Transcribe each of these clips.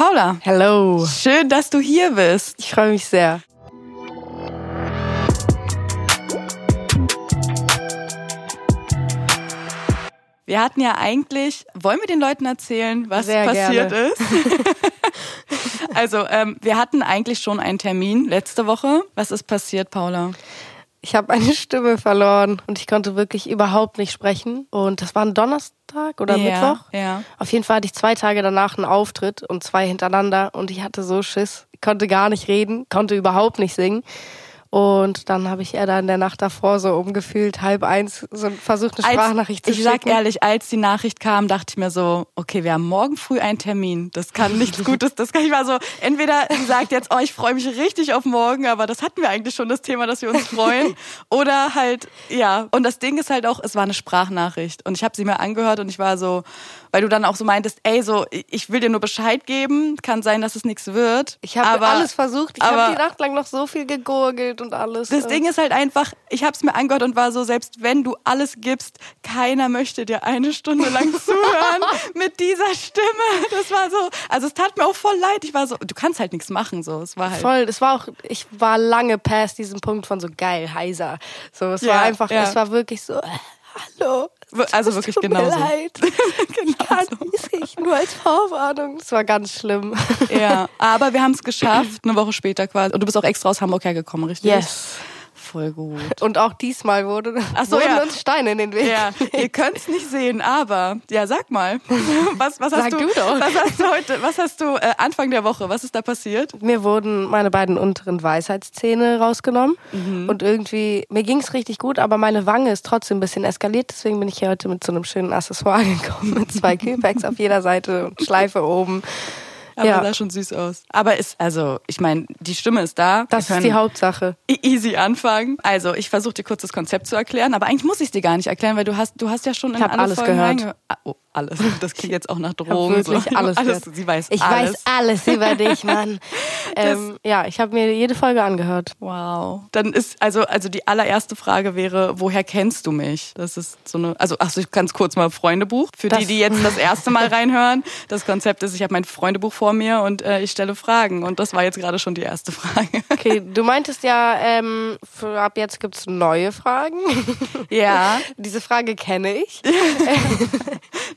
Paula. Hello. Schön, dass du hier bist. Ich freue mich sehr. Wir hatten ja eigentlich, wollen wir den Leuten erzählen, was Sehr passiert gerne. ist? also, ähm, wir hatten eigentlich schon einen Termin letzte Woche. Was ist passiert, Paula? Ich habe meine Stimme verloren und ich konnte wirklich überhaupt nicht sprechen. Und das war ein Donnerstag oder Ja, Mittwoch. ja. Auf jeden Fall hatte ich zwei Tage danach einen Auftritt und zwei hintereinander und ich hatte so Schiss. Ich konnte gar nicht reden, konnte überhaupt nicht singen. Und dann habe ich eher da in der Nacht davor so umgefühlt, halb eins, so versucht eine Als- Sprachnachricht zu ich schicken. sag ehrlich, als die Nachricht kam, dachte ich mir so, okay, wir haben morgen früh einen Termin. Das kann nichts Gutes. Das kann ich mal so, entweder sie sagt jetzt, oh, ich freue mich richtig auf morgen, aber das hatten wir eigentlich schon, das Thema, dass wir uns freuen. Oder halt, ja. Und das Ding ist halt auch, es war eine Sprachnachricht. Und ich habe sie mir angehört und ich war so, weil du dann auch so meintest, ey, so, ich will dir nur Bescheid geben, kann sein, dass es nichts wird. Ich habe aber- alles versucht. Ich habe die Nacht lang noch so viel gegurgelt und alles. Das Ding ist halt einfach, ich habe es mir angehört und war so, selbst wenn du alles gibst, keiner möchte dir eine Stunde lang zuhören mit dieser Stimme. Das war so, also es tat mir auch voll leid. Ich war so, du kannst halt nichts machen, so. Es war halt. Voll, das war auch, ich war lange past diesem Punkt von so geil, heiser. So, es Ja, war einfach, ja. es war wirklich so, äh, hallo. Also wirklich tut mir genauso. leid. Ich kann es nicht, nur als Vorwarnung. Es war ganz schlimm. Ja, aber wir haben es geschafft, eine Woche später quasi. Und du bist auch extra aus Hamburg hergekommen, richtig? Yes. Voll gut. Und auch diesmal wurde, Ach so, wurden ja. uns Steine in den Weg. Ja, ihr könnt es nicht sehen, aber ja, sag mal, was, was hast Sag du, du doch. was hast du heute, was hast du äh, Anfang der Woche, was ist da passiert? Mir wurden meine beiden unteren Weisheitszähne rausgenommen. Mhm. Und irgendwie, mir ging es richtig gut, aber meine Wange ist trotzdem ein bisschen eskaliert. Deswegen bin ich hier heute mit so einem schönen Accessoire gekommen. Mit zwei Kühlpacks auf jeder Seite und Schleife oben. Aber Ja. sah schon süß aus. Aber ist, also, ich meine, die Stimme ist da. Das ist die Hauptsache. e- Easy anfangen. Also, ich versuche dir kurz das Konzept zu erklären, aber eigentlich muss ich es dir gar nicht erklären, weil du hast, du hast ja schon in hab alle alles Folgen gehört. Ah, Oh, alles. Das klingt jetzt auch nach Ich Drogen. wirklich so. alles, alles. Sie weiß Ich alles. weiß alles über dich, Mann. ähm, ja, ich habe mir jede Folge angehört. Wow. Dann ist, also, also die allererste Frage wäre, woher kennst du mich? Das ist so eine, also, ach so, ich ganz kurz mal Freundebuch. Für die, Das- die jetzt das erste Mal reinhören. Das Konzept ist, ich habe mein Freundebuch vor mir und äh, ich stelle Fragen. Und das war jetzt gerade schon die erste Frage. Okay, du meintest ja, ähm, für, ab jetzt gibt's neue Fragen. Ja. Diese Frage kenne ich.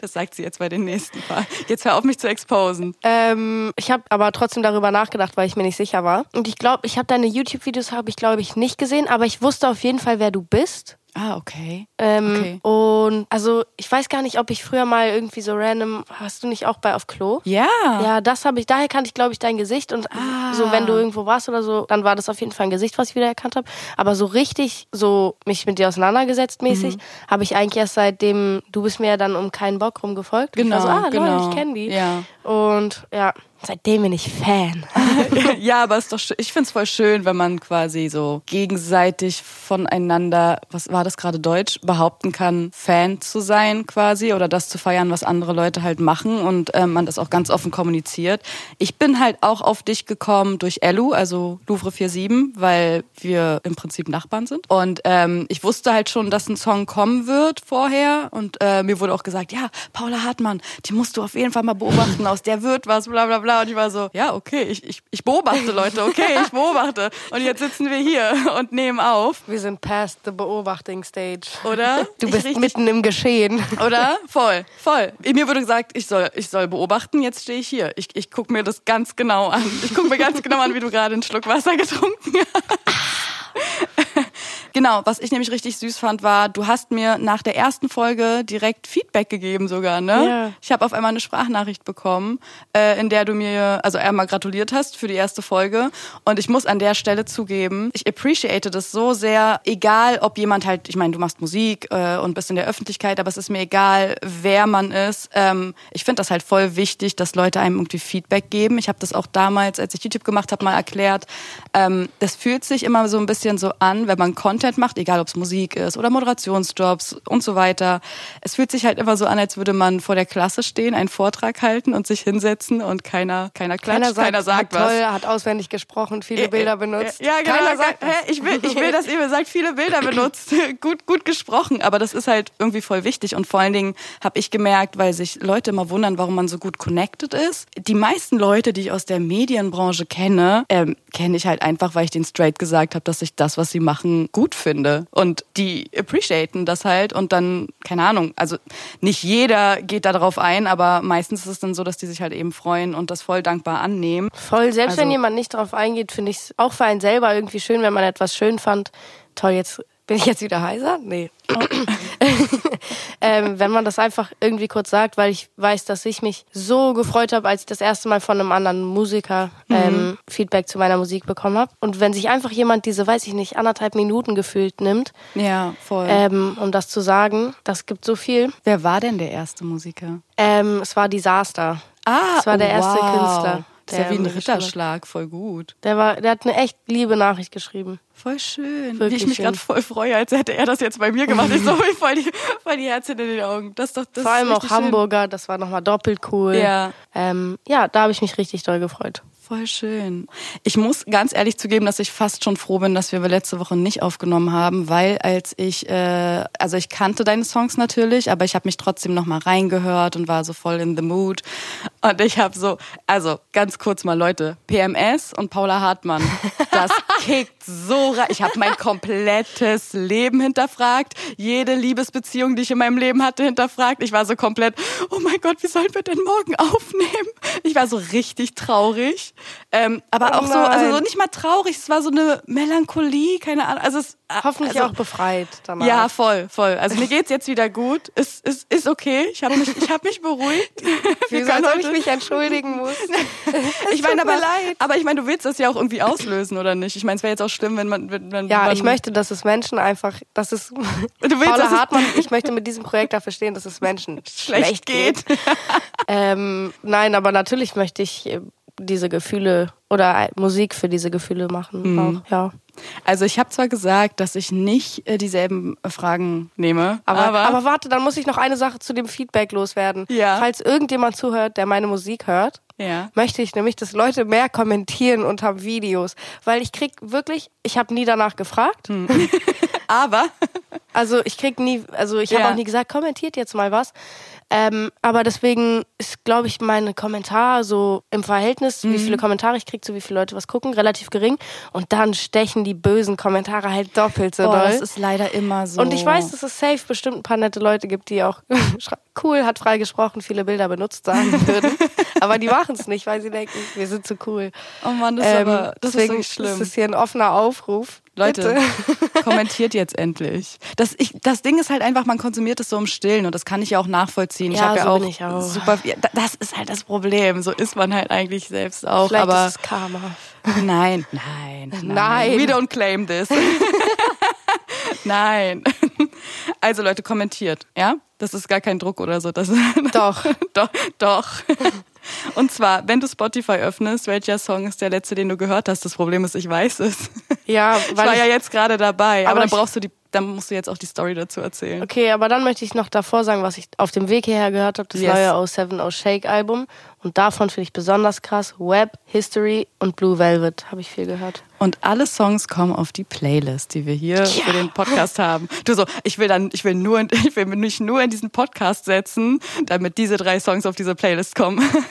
Das sagt sie jetzt bei den nächsten Fragen. Jetzt hör auf mich zu exposen. Ähm, ich habe aber trotzdem darüber nachgedacht, weil ich mir nicht sicher war. Und ich glaube, ich habe deine YouTube-Videos habe ich glaube ich nicht gesehen, aber ich wusste auf jeden Fall, wer du bist. Ah, okay. Ähm, Okay. Und also ich weiß gar nicht, ob ich früher mal irgendwie so random, hast du nicht auch bei auf Klo? Ja. Ja, das habe ich, daher kannte ich, glaube ich, dein Gesicht und Ah. so, wenn du irgendwo warst oder so, dann war das auf jeden Fall ein Gesicht, was ich wieder erkannt habe. Aber so richtig, so mich mit dir auseinandergesetzt mäßig, Mhm. habe ich eigentlich erst seitdem, du bist mir ja dann um keinen Bock rumgefolgt. Genau, Ich war so, ah, genau. Leute, ich kenne die. Ja. Und ja, seitdem bin ich Fan. ja, aber ist doch ich finde es voll schön, wenn man quasi so gegenseitig voneinander, was war das gerade Deutsch, behaupten kann, Fan zu sein quasi oder das zu feiern, was andere Leute halt machen und ähm, man das auch ganz offen kommuniziert. Ich bin halt auch auf dich gekommen durch Elu, also Louvre 47, weil wir im Prinzip Nachbarn sind. Und ähm, ich wusste halt schon, dass ein Song kommen wird vorher und äh, mir wurde auch gesagt, ja, Paula Hartmann, die musst du auf jeden Fall mal beobachten, aus der wird was, bla bla bla. Und ich war so, ja, okay, ich, ich, ich beobachte Leute, okay, ich beobachte. Und jetzt sitzen wir hier und nehmen auf, Wir sind past the beobachting stage. oder? Du bist richtig- mitten im Geschehen. oder? Voll, voll. Mir wurde gesagt, ich soll, ich soll beobachten, jetzt stehe ich hier. Ich, ich gucke mir das ganz genau an. Ich gucke mir ganz genau an, wie du gerade einen Schluck Wasser getrunken hast. Genau, was ich nämlich richtig süß fand, war, du hast mir nach der ersten Folge direkt Feedback gegeben sogar, ne? Ja. Ich habe auf einmal eine Sprachnachricht bekommen, äh, in der du mir also einmal gratuliert hast für die erste Folge. Und ich muss an der Stelle zugeben, ich appreciate das so sehr, egal ob jemand halt, ich meine, du machst Musik äh, und bist in der Öffentlichkeit, aber es ist mir egal, wer man ist. Ähm, ich finde das halt voll wichtig, dass Leute einem irgendwie Feedback geben. Ich habe das auch damals, als ich YouTube gemacht habe, mal erklärt. Ähm, das fühlt sich immer so ein bisschen so an, wenn man Content Content macht, egal ob es Musik ist oder Moderationsjobs und so weiter. Es fühlt sich halt immer so an, als würde man vor der Klasse stehen, einen Vortrag halten und sich hinsetzen und keiner, keiner klatscht, keiner sagt, keiner sagt was. Toll, hat auswendig gesprochen, viele Bilder benutzt. Ja, genau. Keiner sagt, hä, ich will, ich will, dass ihr mir sagt, viele Bilder benutzt. gut, gut gesprochen. Aber das ist halt irgendwie voll wichtig. Und vor allen Dingen habe ich gemerkt, weil sich Leute immer wundern, warum man so gut connected ist. Die meisten Leute, die ich aus der Medienbranche kenne, ähm, kenne ich halt einfach, weil ich denen straight gesagt habe, dass ich das, was sie machen, gut finde. Und die appreciaten das halt und dann, keine Ahnung, also nicht jeder geht da drauf ein, aber meistens ist es dann so, dass die sich halt eben freuen und das voll dankbar annehmen. Voll, selbst also, wenn jemand nicht drauf eingeht, finde ich es auch für einen selber irgendwie schön, wenn man etwas schön fand. Toll, jetzt bin ich jetzt wieder heiser? Nee. ähm, wenn man das einfach irgendwie kurz sagt, weil ich weiß, dass ich mich so gefreut habe, als ich das erste Mal von einem anderen Musiker ähm, mhm. Feedback zu meiner Musik bekommen habe. Und wenn sich einfach jemand diese, weiß ich nicht, anderthalb Minuten gefühlt nimmt, ja, voll. Ähm, um das zu sagen, das gibt so viel. Wer war denn der erste Musiker? Ähm, es war Disaster. Ah, es war der erste wow. Künstler. Das ist ja wie ein Ritterschlag, voll gut. Der war, der hat eine echt liebe Nachricht geschrieben. Voll schön. Wirklich wie ich mich gerade voll freue, als hätte er das jetzt bei mir gemacht. Ich so voll die, voll die Herzen in den Augen. Das doch, das Vor allem auch Hamburger, schön. das war nochmal doppelt cool. Ja. Ähm, ja, da habe ich mich richtig doll gefreut. Voll schön. Ich muss ganz ehrlich zugeben, dass ich fast schon froh bin, dass wir letzte Woche nicht aufgenommen haben, weil als ich, äh, also ich kannte deine Songs natürlich, aber ich habe mich trotzdem noch mal reingehört und war so voll in the mood. Und ich habe so, also ganz kurz mal Leute, PMS und Paula Hartmann, das kickt so rein. Ich habe mein komplettes Leben hinterfragt, jede Liebesbeziehung, die ich in meinem Leben hatte, hinterfragt. Ich war so komplett, oh mein Gott, wie sollen wir denn morgen aufnehmen? Ich war so richtig traurig. Ähm, aber oh auch so, also so nicht mal traurig, es war so eine Melancholie, keine Ahnung. Also es, Hoffentlich also, auch befreit danach. Ja, voll, voll. Also mir geht's jetzt wieder gut. Ist, ist, ist okay. Ich habe mich, ich hab mich beruhigt. Wieso als ob ich mich entschuldigen muss? ich meine, aber, aber ich meine, du willst das ja auch irgendwie auslösen, oder nicht? Ich meine, es wäre jetzt auch schlimm, wenn man. Wenn, wenn ja, man, ich möchte, dass es Menschen einfach, dass es. Du willst, Paula Hartmann, ich möchte mit diesem Projekt dafür stehen, dass es Menschen schlecht, schlecht geht. geht. ähm, nein, aber natürlich möchte ich äh, diese Gefühle oder Musik für diese Gefühle machen. Mhm. Auch, ja. Also ich habe zwar gesagt, dass ich nicht äh, dieselben Fragen nehme, aber, aber, aber warte, dann muss ich noch eine Sache zu dem Feedback loswerden. Ja. Falls irgendjemand zuhört, der meine Musik hört, ja. möchte ich nämlich, dass Leute mehr kommentieren unter Videos, weil ich krieg wirklich, ich habe nie danach gefragt. Hm. aber also ich krieg nie, also ich habe Ja. auch nie gesagt, kommentiert jetzt mal was. Ähm, aber deswegen ist, glaube ich, mein Kommentar so im Verhältnis, wie viele Kommentare ich kriege, zu wie viele Leute was gucken, relativ gering. Und dann stechen die bösen Kommentare halt doppelt so Boah, doll. das ist leider immer so. Und ich weiß, dass es safe bestimmt ein paar nette Leute gibt, die auch cool, hat frei gesprochen, viele Bilder benutzt sagen würden. aber die machen es nicht, weil sie denken, wir sind zu cool. Oh Mann, das ist Ähm, aber das ist deswegen wirklich schlimm. ist es hier ein offener Aufruf. Leute, kommentiert jetzt endlich. Das, ich, das Ding ist halt einfach, man konsumiert es so im Stillen und das kann ich ja auch nachvollziehen. ich Ja, habe ja so auch, bin ich auch. super. Ja, da- das ist halt das Problem. So ist man halt eigentlich selbst auch. Vielleicht aber ist es Karma. nein, nein, nein, Nein. We don't claim this. nein. Also Leute, kommentiert, ja? Das ist gar kein Druck oder so. Das Doch. doch, doch. Und zwar, wenn du Spotify öffnest, welcher Song ist der letzte, den du gehört hast? Das Problem ist, ich weiß es. Ja, Ich weil war ich, ja jetzt gerade dabei, aber, Aber dann ich- brauchst du die, dann musst du jetzt auch die Story dazu erzählen. Okay, aber dann möchte ich noch davor sagen, was ich auf dem Weg hierher gehört habe, das Yes. neue O7 O Shake Album. Und davon finde ich besonders krass Web, History und Blue Velvet habe ich viel gehört. Und alle Songs kommen auf die Playlist, die wir hier für den Podcast haben. Du so, ich will dann, ich will nur, ich will mich nur in diesen Podcast setzen, damit diese drei Songs auf diese Playlist kommen.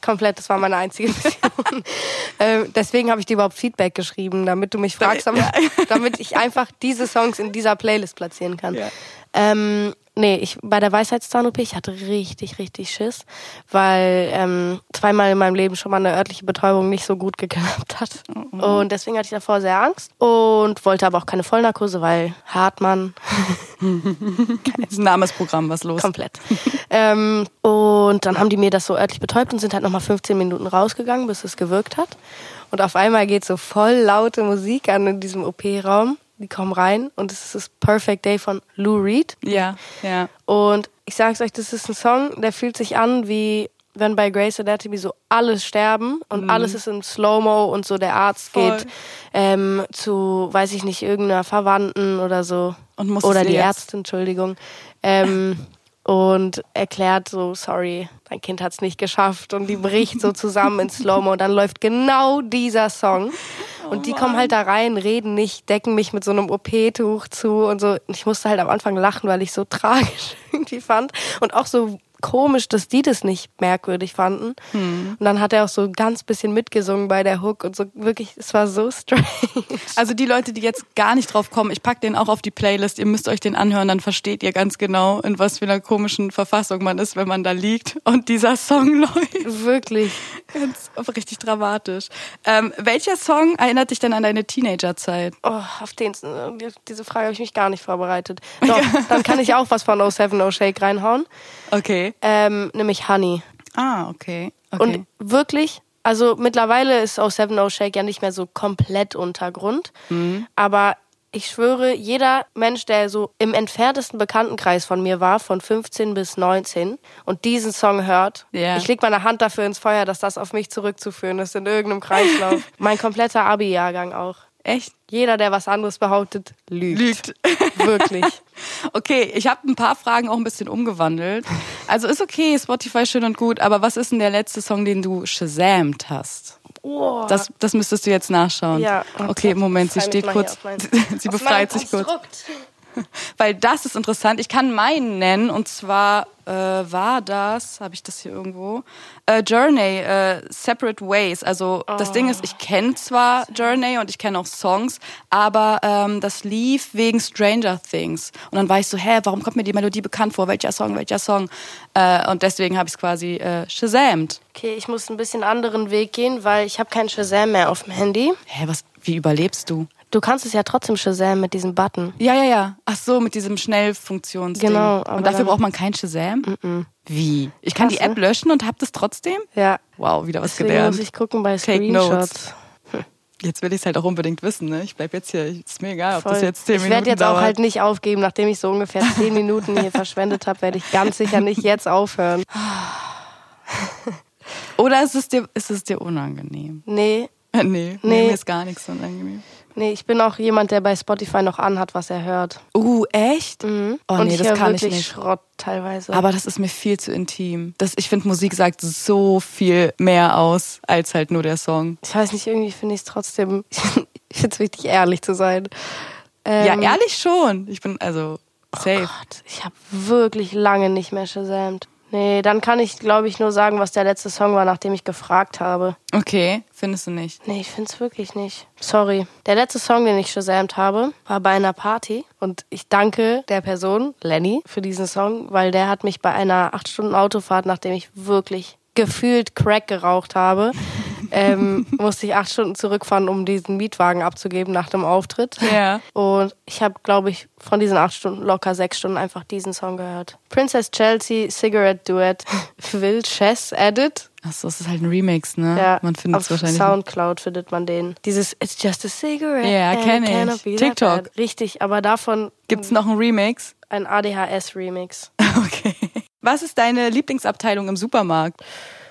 Komplett, das war meine einzige Mission. ähm, deswegen habe ich dir überhaupt Feedback geschrieben, damit du mich fragst, damit, damit ich einfach diese Songs in dieser Playlist platzieren kann. Ja. Ähm, nee, ich bei der Weisheitszahn-OP, ich hatte richtig, richtig Schiss, weil ähm, zweimal in meinem Leben schon mal eine örtliche Betäubung nicht so gut geklappt hat. Und deswegen hatte ich davor sehr Angst und wollte aber auch keine Vollnarkose, weil Hartmann Das ist ein Namensprogramm, was los? komplett. ähm, und dann haben die mir das so örtlich betäubt und sind halt nochmal 15 Minuten rausgegangen, bis es gewirkt hat. Und auf einmal geht so voll laute Musik an in diesem OP-Raum. Die kommen rein und es ist das Perfect Day von Lou Reed. Ja, ja. Und ich sag's euch, das ist ein Song, der fühlt sich an wie wenn bei Grey's Anatomy so alles sterben und Mhm. alles ist in Slow-Mo und so der Arzt Voll. geht ähm, zu, weiß ich nicht, irgendeiner Verwandten oder so. Und muss oder die jetzt? Ärztin, Entschuldigung. Ähm, und erklärt so, sorry, dein Kind hat's nicht geschafft. Und die bricht so zusammen in Slow-Mo. Und dann läuft genau dieser Song. Und die kommen halt da rein, reden nicht, decken mich mit so einem OP-Tuch zu und so. Und ich musste halt am Anfang lachen, weil ich so tragisch irgendwie fand. Und auch so komisch, dass die das nicht merkwürdig fanden. Und dann hat er auch so ganz bisschen mitgesungen bei der Hook und so wirklich, es war so strange. Also die Leute, die jetzt gar nicht drauf kommen, ich pack den auch auf die Playlist. Ihr müsst euch den anhören, dann versteht ihr ganz genau, in was für einer komischen Verfassung man ist, wenn man da liegt und dieser Song läuft. Wirklich. Ganz richtig dramatisch. Ähm, welcher Song erinnert dich denn an deine Teenagerzeit? Oh, auf den, diese Frage habe ich mich gar nicht vorbereitet. Doch, dann kann ich auch was von Oh Seven Oh Shake reinhauen. Okay. Ähm, nämlich Honey. Ah, okay. okay. Und wirklich, also mittlerweile ist Oh Seven Oh Shake ja nicht mehr so komplett Untergrund. Mhm. Aber ich schwöre, jeder Mensch, der so im entferntesten Bekanntenkreis von mir war, von 15 bis 19, und diesen Song hört, Ja. ich leg meine Hand dafür ins Feuer, dass das auf mich zurückzuführen ist in irgendeinem Kreislauf. mein kompletter Abi-Jahrgang auch. Echt? Jeder, der was anderes behauptet, lügt. Lügt. Wirklich. Okay, ich habe ein paar Fragen auch ein bisschen umgewandelt. Also ist okay, Spotify schön und gut, aber was ist denn der letzte Song, den du shazamt hast? Oh. Das, das müsstest du jetzt nachschauen. Ja. Okay, Moment, sie steht kurz. sie befreit sich kurz. Weil das ist interessant. Ich kann meinen nennen und zwar äh, war das, habe ich das hier irgendwo? Äh, Journey, äh, Separate Ways. Also das Ding ist, ich kenne zwar Journey und ich kenne auch Songs, aber ähm, das lief wegen Stranger Things. Und dann war ich so, hä, warum kommt mir die Melodie bekannt vor? Welcher Song, welcher Song? Äh, und deswegen habe ich es quasi äh, shazamt. Okay, ich muss ein bisschen anderen Weg gehen, weil ich habe keinen Shazam mehr auf dem Handy. Hä, was, wie überlebst du? Du kannst es ja trotzdem Shazam mit diesem Button. Ja, ja, ja. Ach so, mit diesem Schnellfunktionsding. Genau, Und dafür braucht man kein Shazam? Wie? Ich kann die App löschen und hab das trotzdem? Ja. Wow, wieder was Deswegen gelernt. muss ich gucken bei Take Screenshots. Jetzt will ich es halt auch unbedingt wissen, ne? Ich bleib jetzt hier. Ist mir egal, ob Voll. das jetzt zehn ich Minuten werde jetzt dauert. auch halt nicht aufgeben, nachdem ich so ungefähr zehn Minuten hier verschwendet habe, werde ich ganz sicher nicht jetzt aufhören. Oder ist es dir, ist es dir unangenehm? Nee, nee, nee, Nee. mir ist gar nichts unangenehm. Nee, ich bin auch jemand, der bei Spotify noch anhat, was er hört. Uh, echt? Mhm. Oh Und nee, ich das kann ich wirklich nicht. Schrott teilweise. Aber das ist mir viel zu intim. Das, ich finde, Musik sagt so viel mehr aus, als halt nur der Song. ich weiß nicht, irgendwie finde ich es trotzdem, ich finde es wichtig, ehrlich zu sein. Ähm, ja, ehrlich schon. Ich bin, also, safe. Gott, ich habe wirklich lange nicht mehr shazamt. Nee, dann kann ich, glaube ich, nur sagen, was der letzte Song war, nachdem ich gefragt habe. Okay, findest du nicht? Nee, ich find's wirklich nicht. Sorry. Der letzte Song, den ich shazamt habe, war bei einer Party. Und ich danke der Person, Lenny, für diesen Song, weil der hat mich bei einer 8 Stunden Autofahrt, nachdem ich wirklich gefühlt Crack geraucht habe, ähm, musste ich acht Stunden zurückfahren, um diesen Mietwagen abzugeben nach dem Auftritt. Ja. Und ich habe, glaube ich, von diesen acht Stunden locker sechs Stunden einfach diesen Song gehört. Princess Chelsea, Cigarette Duet, Will Chess Edit. Achso, es ist halt ein Remix, ne? Ja, Man findet auf es wahrscheinlich. Soundcloud findet man den. Dieses It's just a cigarette. Ja, and kenn it cannot ich. that TikTok. bad. Richtig, aber davon Gibt's noch einen Remix? ein ADHS-Remix. Okay. Was ist deine Lieblingsabteilung im Supermarkt?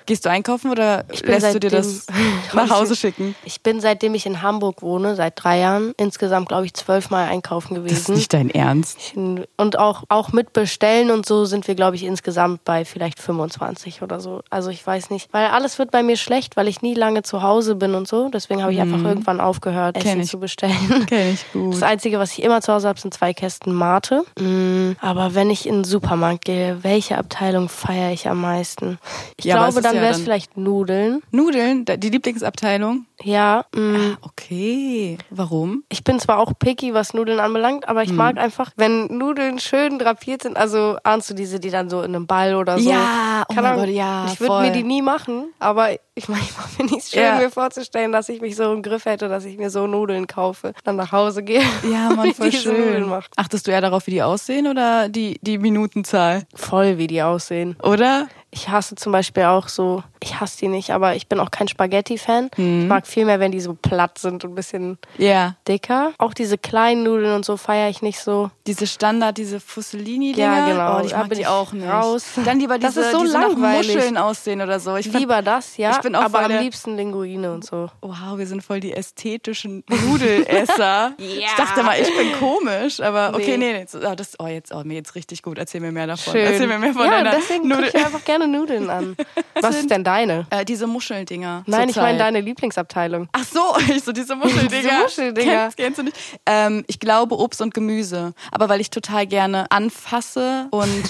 Gehst du einkaufen oder lässt du dir das nach Hause schicken? Ich bin, seitdem ich in Hamburg wohne, seit drei Jahren, insgesamt, glaube ich, zwölfmal einkaufen Das ist gewesen. nicht dein Ernst. Und auch, auch mit Bestellen und so sind wir, glaube ich, insgesamt bei vielleicht 25 oder so. Also ich weiß nicht. Weil alles wird bei mir schlecht, weil ich nie lange zu Hause bin und so. Deswegen habe ich einfach irgendwann aufgehört, Mhm. Kenn Essen ich. zu bestellen. Kenn ich gut. Das Einzige, was ich immer zu Hause habe, sind zwei Kästen Mate. Mm, aber wenn ich in den Supermarkt gehe, welche Abteilung feiere ich am meisten? Ich Ja, glaube, ist dann wäre es vielleicht Nudeln. Nudeln, die Lieblingsabteilung? Ja, mm, Okay. Warum? ich bin zwar auch picky, was Nudeln anbelangt, aber ich Hm. mag einfach, wenn Nudeln schön drapiert sind. Also ahnst du diese, die dann so in einem Ball oder so? Ja, oh Keine mein. Gott, ja, Ich würde mir die nie machen, aber ich manchmal finde ich es schön, Ja. mir vorzustellen, dass ich mich so im Griff hätte, dass ich mir so Nudeln kaufe, dann nach Hause gehe. Ja, und voll diese Nudeln schön. mache. Achtest du eher darauf, wie die aussehen oder die, die Minutenzahl? Voll, wie die aussehen. Oder? Ich hasse zum Beispiel auch so, ich hasse die nicht, aber ich bin auch kein Spaghetti-Fan. Ich mag viel mehr, wenn die so platt sind und ein bisschen Ja. dicker. Auch diese kleinen Nudeln und so feiere ich nicht so. Diese Standard, diese Fussellini-Dinger. Ja, genau. Oh, ich mag die auch nicht. raus. Dann lieber Das diese, ist so die so nach. Muscheln aussehen oder so. Ich Lieber das, ja, ich bin auch aber am der- liebsten Linguine und so. Wow, wir sind voll die ästhetischen Nudelesser. Ich dachte mal, ich bin komisch, aber okay, nee, Nee. nee. Oh, das, oh, jetzt, oh, mir jetzt richtig gut. Erzähl mir mehr davon. Schön. Erzähl mir mehr von ja, deiner deswegen Nudel. ich einfach gerne Nudeln an. Was ist denn deine? Äh, diese Muscheldinger. Nein, ich meine deine Lieblingsabteilung. Ach so, ich so diese Muscheldinger. Diese Muscheldinger. Kennst, kennst du nicht? Ähm, ich glaube Obst und Gemüse. Aber weil ich total gerne anfasse und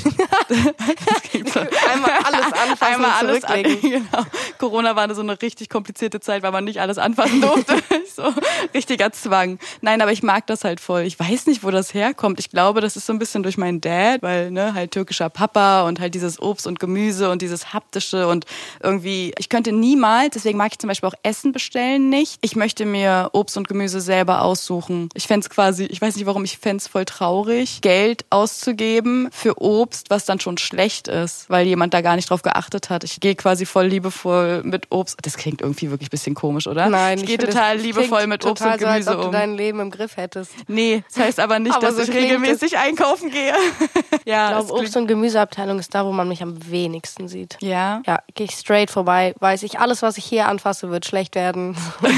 Das klingt so- Einmal alles anfassen Einmal alles an, zurücklegen. genau. Corona war so eine richtig komplizierte Zeit, weil man nicht alles anfassen durfte. so richtiger Zwang. Nein, aber ich mag das halt voll. Ich weiß nicht, wo das herkommt. Ich glaube, das ist so ein bisschen durch meinen Dad, weil ne, halt türkischer Papa und halt dieses Obst und Gemüse und dieses haptische und irgendwie, ich könnte niemals, deswegen mag ich zum Beispiel auch Essen bestellen nicht. Ich möchte mir Obst und Gemüse selber aussuchen. Ich fänd's quasi, ich weiß nicht warum, ich fänd's voll traurig, Geld auszugeben für Obst, was dann schon schlecht ist, weil jemand da gar nicht drauf geachtet hat. Ich gehe quasi voll liebevoll mit Obst. Das klingt irgendwie wirklich ein bisschen komisch, oder? Nein, ich gehe total das liebevoll mit Obst und so, als Gemüse ob du um. dein Leben im Griff hättest. Nee, das heißt aber nicht, Aber dass so ich regelmäßig einkaufen gehe. ja, Ich glaube, Obst- klingt- und Gemüseabteilung ist da, wo man mich am wenigsten sieht. ja. Ja, gehe ich straight vorbei, weiß ich, alles, was ich hier anfasse, wird schlecht werden.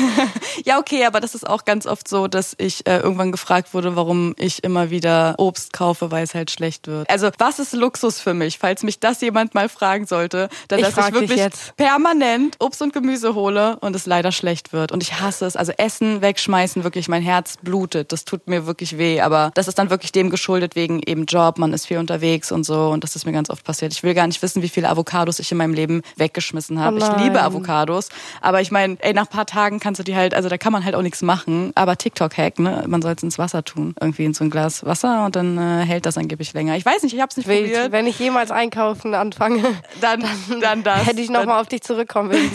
Ja, okay, aber das ist auch ganz oft so, dass ich äh, irgendwann gefragt wurde, warum ich immer wieder Obst kaufe, weil es halt schlecht wird. Also, was ist Luxus für mich, falls mich das jemand mal fragen sollte, dann Ich dass ich dich wirklich jetzt. Permanent Obst und Gemüse hole und es leider schlecht wird. Und ich hasse es. Also Essen wegschmeißen, wirklich, mein Herz blutet. Das tut mir wirklich weh. Aber das ist dann wirklich dem geschuldet wegen eben Job, man ist viel unterwegs und so. Und das ist mir ganz oft passiert. Ich will gar nicht wissen, wie viele Avocados ich in meinem Leben weggeschmissen habe. Oh ich liebe Avocados. Aber ich meine, ey, nach ein paar Tagen kannst du die halt, also da kann man halt auch nichts machen. Aber TikTok-Hack, ne? Man soll es ins Wasser tun. Irgendwie in so ein Glas Wasser und dann äh, hält das angeblich länger. Ich weiß nicht, ich hab's nicht Wild. probiert. Wenn ich jemals einkaufen anfange, Dann, dann das. hätte ich Dann- nochmal auf dich zurückkommen will.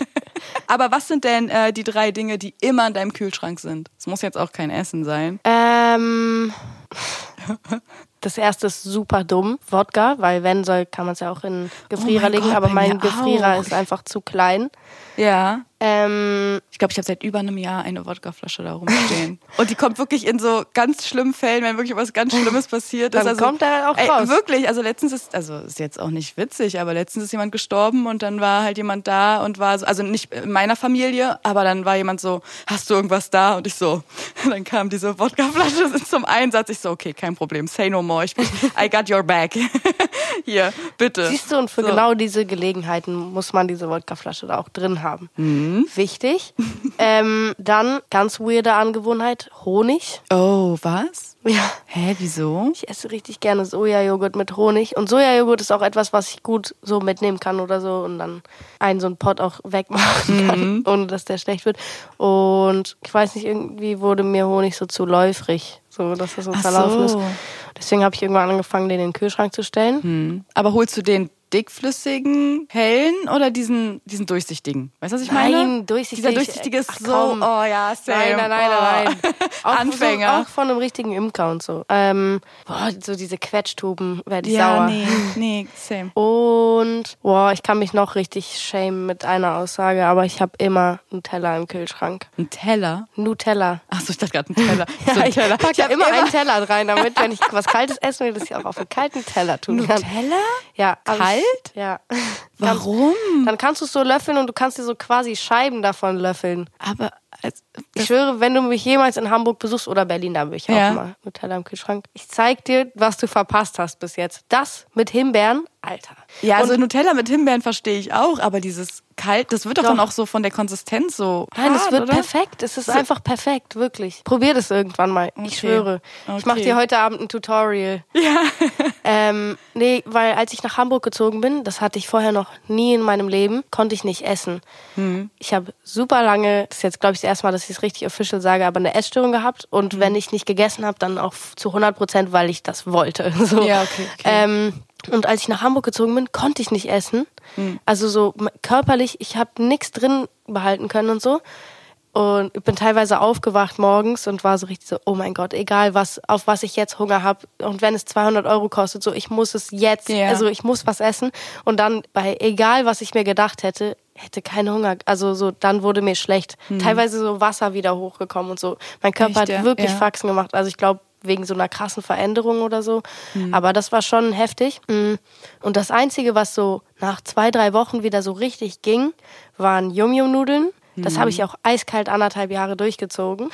Aber was sind denn äh, die drei Dinge, die immer in deinem Kühlschrank sind? Es muss jetzt auch kein Essen sein. ähm, das erste ist super dumm, Wodka, weil wenn soll, kann man es ja auch in den Gefrierer Oh legen, Gott, aber mein Gefrierer auch. ist einfach zu klein. Ja. Ähm, Ich glaube, ich habe seit über einem Jahr eine Wodkaflasche da rumstehen. Und die kommt wirklich in so ganz schlimmen Fällen, wenn wirklich was ganz Schlimmes passiert ist. Dann also, kommt er auch ey, raus. Wirklich, also letztens ist, also ist jetzt auch nicht witzig, aber letztens ist jemand gestorben und dann war halt jemand da und war so, also nicht in meiner Familie, aber dann war jemand so, hast du irgendwas da? Und ich so, dann kam diese Wodkaflasche zum Einsatz. Ich so, okay, kein Problem, say no more. Ich, I got your back. Hier, bitte. siehst du, und für So. genau diese Gelegenheiten muss man diese Wodkaflasche da auch drin haben. Mhm. Wichtig. ähm, dann, ganz weirde Angewohnheit, Honig. Oh, was? Ja. Hä, wieso? Ich esse richtig gerne Sojajoghurt mit Honig. Und Sojajoghurt ist auch etwas, was ich gut so mitnehmen kann oder so und dann einen so einen Pot auch wegmachen kann, ohne dass der schlecht wird. Und ich weiß nicht, irgendwie wurde mir Honig so zu läufrig, so dass das so Ach verlaufen ist. Deswegen habe ich irgendwann angefangen, den in den Kühlschrank zu stellen. Hm. Aber holst du den dickflüssigen, hellen oder diesen, diesen durchsichtigen? Weißt du, was ich meine? Nein, durchsichtig. Dieser durchsichtige ist Ach, so, komm. oh ja, same. Nein, nein, nein, oh. nein, nein. Auch Anfänger. So, auch von einem richtigen Imker und so. Ähm, boah, so diese Quetschtuben werde ich ja, sauer. nee, nee, same. Und boah, ich kann mich noch richtig schämen mit einer Aussage, aber ich habe immer Nutella im Kühlschrank. Ein Teller? Nutella. Achso, ich dachte gerade ein Teller. so Ja, ein ich Teller. pack da hab immer einen Teller rein, damit, wenn ich was Kaltes essen will, dass ich auch auf einen kalten Teller tun kann. Nutella? Ja, alles- Kalt? Ja. Warum? Dann kannst du es so löffeln und du kannst dir so quasi Scheiben davon löffeln. Aber als, Ich schwöre, wenn du mich jemals in Hamburg besuchst oder Berlin, da habe ich Ja. auch mal Nutella im Kühlschrank. Ich zeig dir, was du verpasst hast bis jetzt. Das mit Himbeeren, Alter. Ja, also Nutella mit Himbeeren verstehe ich auch, aber dieses kalt, das wird doch, Doch. dann auch so von der Konsistenz so. Nein, es hart, wird oder? perfekt. Es ist einfach perfekt, wirklich. Probier das irgendwann mal. Okay. Ich schwöre. Ich mache Okay. dir heute Abend ein Tutorial. Ja. Ähm, nee, weil als ich nach Hamburg gezogen bin, das hatte ich vorher noch nie in meinem Leben, konnte ich nicht essen. Hm. Ich habe super lange, das ist jetzt glaube ich das erste Mal, dass ich es richtig official sage, aber eine Essstörung gehabt. Und Hm. wenn ich nicht gegessen habe, dann auch zu 100 Prozent, weil ich das wollte. So. Ja, okay, okay. Ähm, Und als ich nach Hamburg gezogen bin, konnte ich nicht essen. Hm. Also so körperlich, ich habe nichts drin behalten können und so. Und ich bin teilweise aufgewacht morgens und war so richtig so, oh mein Gott, egal was, auf was ich jetzt Hunger habe und wenn es 200 Euro kostet, so ich muss es jetzt, Ja. also ich muss was essen. Und dann bei egal was ich mir gedacht hätte, hätte keinen Hunger, also so dann wurde mir schlecht. Teilweise so Wasser wieder hochgekommen und so. Mein Körper Hm. Echt, hat wirklich Ja. Faxen gemacht. Also ich glaube wegen so einer krassen Veränderung oder so. Aber das war schon heftig. Mm. Und das Einzige, was so nach zwei, drei Wochen wieder so richtig ging, waren Yum-Yum-Nudeln. Das habe ich auch eiskalt anderthalb Jahre durchgezogen.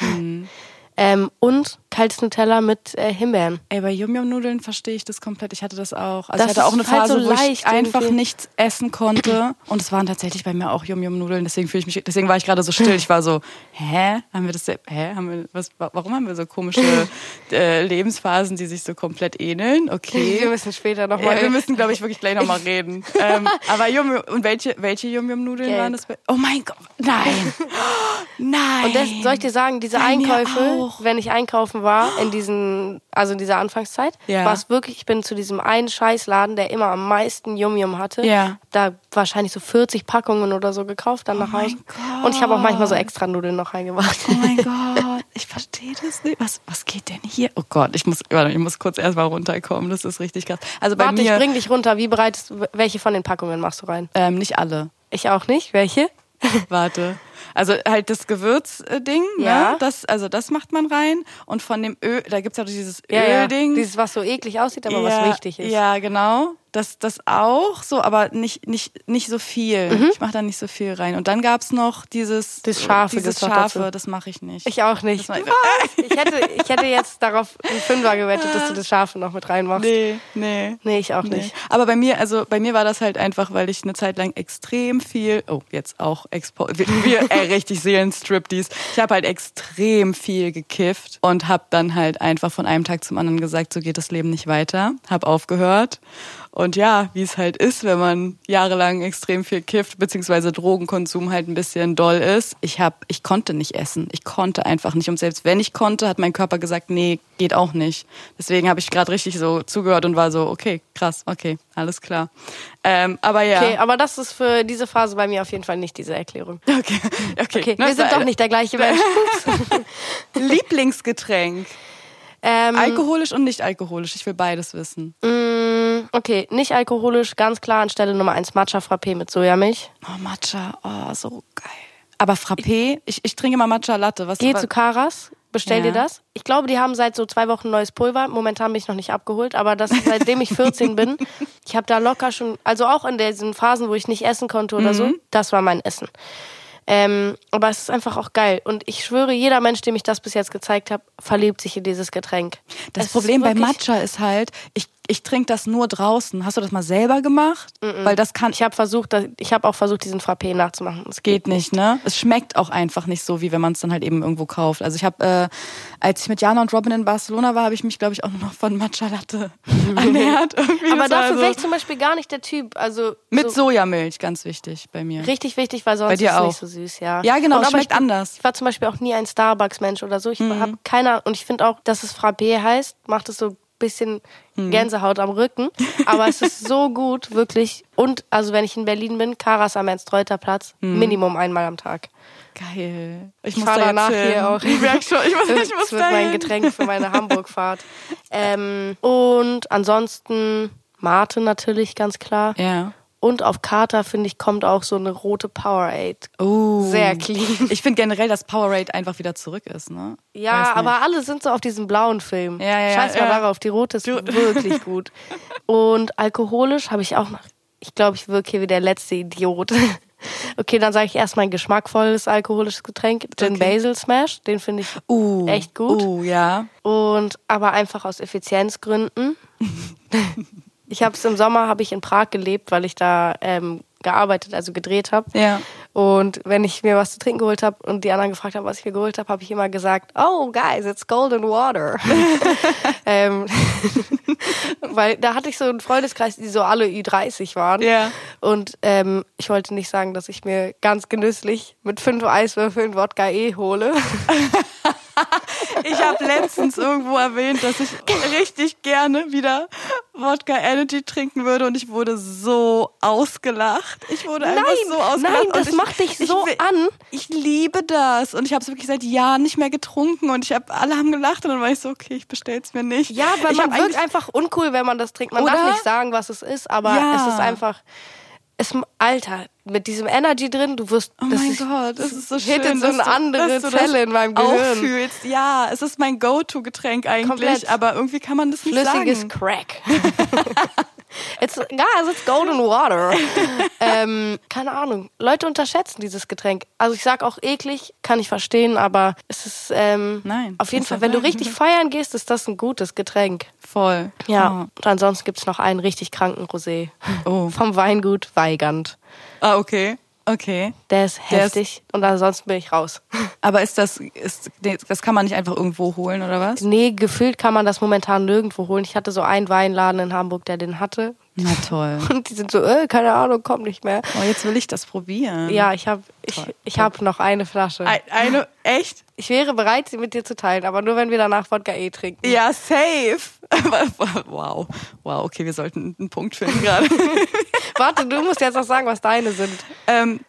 Ähm, und kaltes Nutella mit äh, Himbeeren. Ey, bei Yum-Yum-Nudeln verstehe ich das komplett. Ich hatte das auch. Also Das ich hatte auch eine halt Phase, so wo ich einfach irgendwie. nichts essen konnte. Und es waren tatsächlich bei mir auch Yum-Yum-Nudeln. Deswegen fühle ich mich, deswegen war ich gerade so still. Ich war so, hä? Haben wir das, hä? Haben wir, was, wa- warum haben wir so komische äh, Lebensphasen, die sich so komplett ähneln? Okay. Wir müssen später nochmal. Ja, wir müssen, glaube ich, wirklich gleich nochmal reden. ähm, aber Yum Yum, und welche, welche Yum Yum Nudeln Gelb. waren das? bei- Oh mein Gott, nein. nein. Und das, soll ich dir sagen, diese Einkäufe, wenn ich einkaufen war, in diesen, also in dieser Anfangszeit, Ja. war es wirklich, ich bin zu diesem einen Scheißladen, der immer am meisten Yum-Yum hatte. Ja. Da wahrscheinlich so 40 Packungen oder so gekauft, dann nach mein Hause. Und ich habe auch manchmal so extra Nudeln noch reingemacht. Oh mein Gott, ich verstehe das nicht. Was, was geht denn hier? Oh Gott, ich muss, warte, ich muss kurz erstmal runterkommen. Das ist richtig krass. Also bei Warte, ich mir bring dich runter. Wie bereitest welche von den Packungen machst du rein? ähm, nicht alle. Ich auch nicht. Welche? Warte. Also halt das Gewürzding, Ja. ne? Das, also das macht man rein. Und von dem Öl, da gibt's ja dieses Ja, ja. Ölding. Dieses, was so eklig aussieht, aber was wichtig ist. Ja, genau. Das, das auch so, aber nicht, nicht, nicht so viel. Ich mache da nicht so viel rein. Und dann gab's noch dieses, Mhm. Das Scharfe dieses noch Scharfe, das mache ich nicht. Ich auch nicht. Das Was? Ich hätte, ich hätte jetzt darauf einen Fünfer gewettet, dass du das Scharfe noch mit reinmachst. nee, nee. Nee, ich auch Nee. nicht. Aber bei mir, also bei mir war das halt einfach, weil ich eine Zeit lang extrem viel, oh, jetzt auch Expo, wir, wir ey, richtig Seelenstriptease. Ich habe halt extrem viel gekifft und habe dann halt einfach von einem Tag zum anderen gesagt, so geht das Leben nicht weiter. Hab aufgehört. Und ja, wie es halt ist, wenn man jahrelang extrem viel kifft, beziehungsweise Drogenkonsum halt ein bisschen doll ist. Ich hab, ich konnte nicht essen. Ich konnte einfach nicht. Und selbst wenn ich konnte, hat mein Körper gesagt, nee, geht auch nicht. Deswegen habe ich gerade richtig so zugehört und war so, okay, krass, okay, alles klar. Ähm, aber ja. Okay, aber das ist für diese Phase bei mir auf jeden Fall nicht diese Erklärung. Okay, okay. Okay, wir sind doch nicht der gleiche Mensch. Lieblingsgetränk. Ähm, Alkoholisch und nicht alkoholisch. Ich will beides wissen. mh, okay, nicht alkoholisch, ganz klar an Stelle Nummer eins Matcha Frappé mit Sojamilch. Oh, Matcha. Oh, so geil. Aber Frappé, ich, ich trinke mal Matcha Latte. Was Geh zu Karas, bestell Ja. dir das. Ich glaube, die haben seit so zwei Wochen neues Pulver. Momentan bin ich noch nicht abgeholt, aber das seitdem ich 14 bin. Ich habe da locker schon, also auch in diesen Phasen, wo ich nicht essen konnte oder so, das war mein Essen. Ähm, aber es ist einfach auch geil. Und ich schwöre, jeder Mensch, dem ich das bis jetzt gezeigt habe, verliebt sich in dieses Getränk. Das Es ist Problem bei Matcha ist halt, ich, ich trinke das nur draußen. Hast du das mal selber gemacht? Weil das kann, Ich habe versucht, ich habe auch versucht, diesen Frappé nachzumachen. Es geht nicht, ne? Es schmeckt auch einfach nicht so, wie wenn man es dann halt eben irgendwo kauft. Also ich habe, äh, als ich mit Jana und Robin in Barcelona war, habe ich mich, glaube ich, auch nur noch von Matcha Latte ernährt. Irgendwie. Aber dafür so- wäre ich zum Beispiel gar nicht der Typ. Also Mit so Sojamilch, ganz wichtig bei mir. richtig wichtig, weil sonst ist es auch. nicht so süß, ja. Ja, genau, Und schmeckt ich, anders. Mhm. Ich war zum Beispiel auch nie ein Starbucks-Mensch oder so. Ich habe keiner und ich finde auch, dass es Frappé heißt, macht es so bisschen Mhm. Gänsehaut am Rücken. Aber es ist so gut, wirklich. Und also wenn ich in Berlin bin, Karas am Ernst-Reuter-Platz, Mhm. Minimum einmal am Tag. Geil. Ich, Ich muss fahr da danach hin. hier auch. Ich merk schon, ich muss, ich muss Das wird mein. Getränk für meine Hamburg-Fahrt. ähm, und ansonsten Mate natürlich, ganz klar. Ja. Und auf Kater, finde ich, kommt auch so eine rote Powerade. Oh. Sehr clean. Ich finde generell, dass Powerade einfach wieder zurück ist, ne? Ja, aber alle sind so auf diesem blauen Film. Ja, ja, ja, Scheiß mal ja. darauf, die rote ist wirklich gut. Und alkoholisch habe ich auch noch. Ich glaube, ich wirke hier wie der letzte Idiot. Okay, dann sage ich erst mein geschmackvolles alkoholisches Getränk, Gin Okay. Basil Smash. Den finde ich Uh, echt gut. Uh, ja. Und aber einfach aus Effizienzgründen. Ich habe es im Sommer habe ich in Prag gelebt, weil ich da ähm, gearbeitet, also gedreht habe. Ja. Und wenn ich mir was zu trinken geholt habe und die anderen gefragt haben, was ich mir geholt habe, habe ich immer gesagt, oh guys, it's golden water. ähm, weil da hatte ich so einen Freundeskreis, die so alle Ü30 waren. Ja. Und ähm, ich wollte nicht sagen, dass ich mir ganz genüsslich mit fünf Eiswürfeln Wodka E hole. Ich habe letztens irgendwo erwähnt, dass ich richtig gerne wieder Wodka Energy trinken würde und ich wurde so ausgelacht. Ich wurde einfach Nein, so ausgelacht. nein, das ich, macht dich ich so will- an. Ich liebe das und ich habe es wirklich seit Jahren nicht mehr getrunken und ich habe alle haben gelacht und dann war ich so, okay, ich bestell's mir nicht. Ja, weil ich man wirkt einfach uncool, wenn man das trinkt. Man Oder? darf nicht sagen, was es ist, aber Ja. es ist einfach. Es, Alter, mit diesem Energy drin, du wirst. Oh das mein ist, Gott, das ist so schön. hittet so eine andere Zelle in meinem Gehirn. fühlst. Ja, es ist mein Go-To-Getränk eigentlich, Komplett. aber irgendwie kann man das nicht flüssiges sagen. Crack. it's, guys, it's golden water. ähm, keine Ahnung. Leute unterschätzen dieses Getränk. Also ich sag auch eklig, kann ich verstehen, aber es ist ähm, Nein, auf jeden Fall, wenn du richtig feiern gehst, ist das ein gutes Getränk. Voll. Ja. Und ansonsten gibt's noch einen richtig kranken Rosé. Oh. Vom Weingut Weigand. Ah, okay. Okay. Der ist Der ist- heftig und ansonsten bin ich raus. Aber ist das, ist, das kann man nicht einfach irgendwo holen, oder was? Nee, gefühlt kann man das momentan nirgendwo holen. Ich hatte so einen Weinladen in Hamburg, der den hatte. Na toll. Und die sind so, äh, keine Ahnung, komm nicht mehr. Oh, jetzt will ich das probieren. Ja, ich habe ich, ich hab noch eine Flasche. Ein- Eine, echt? Ich wäre bereit, sie mit dir zu teilen, aber nur wenn wir danach Wodka E trinken. Ja, safe. wow. Wow, okay, wir sollten einen Punkt finden gerade. Warte, du musst jetzt auch sagen, was deine sind. ähm,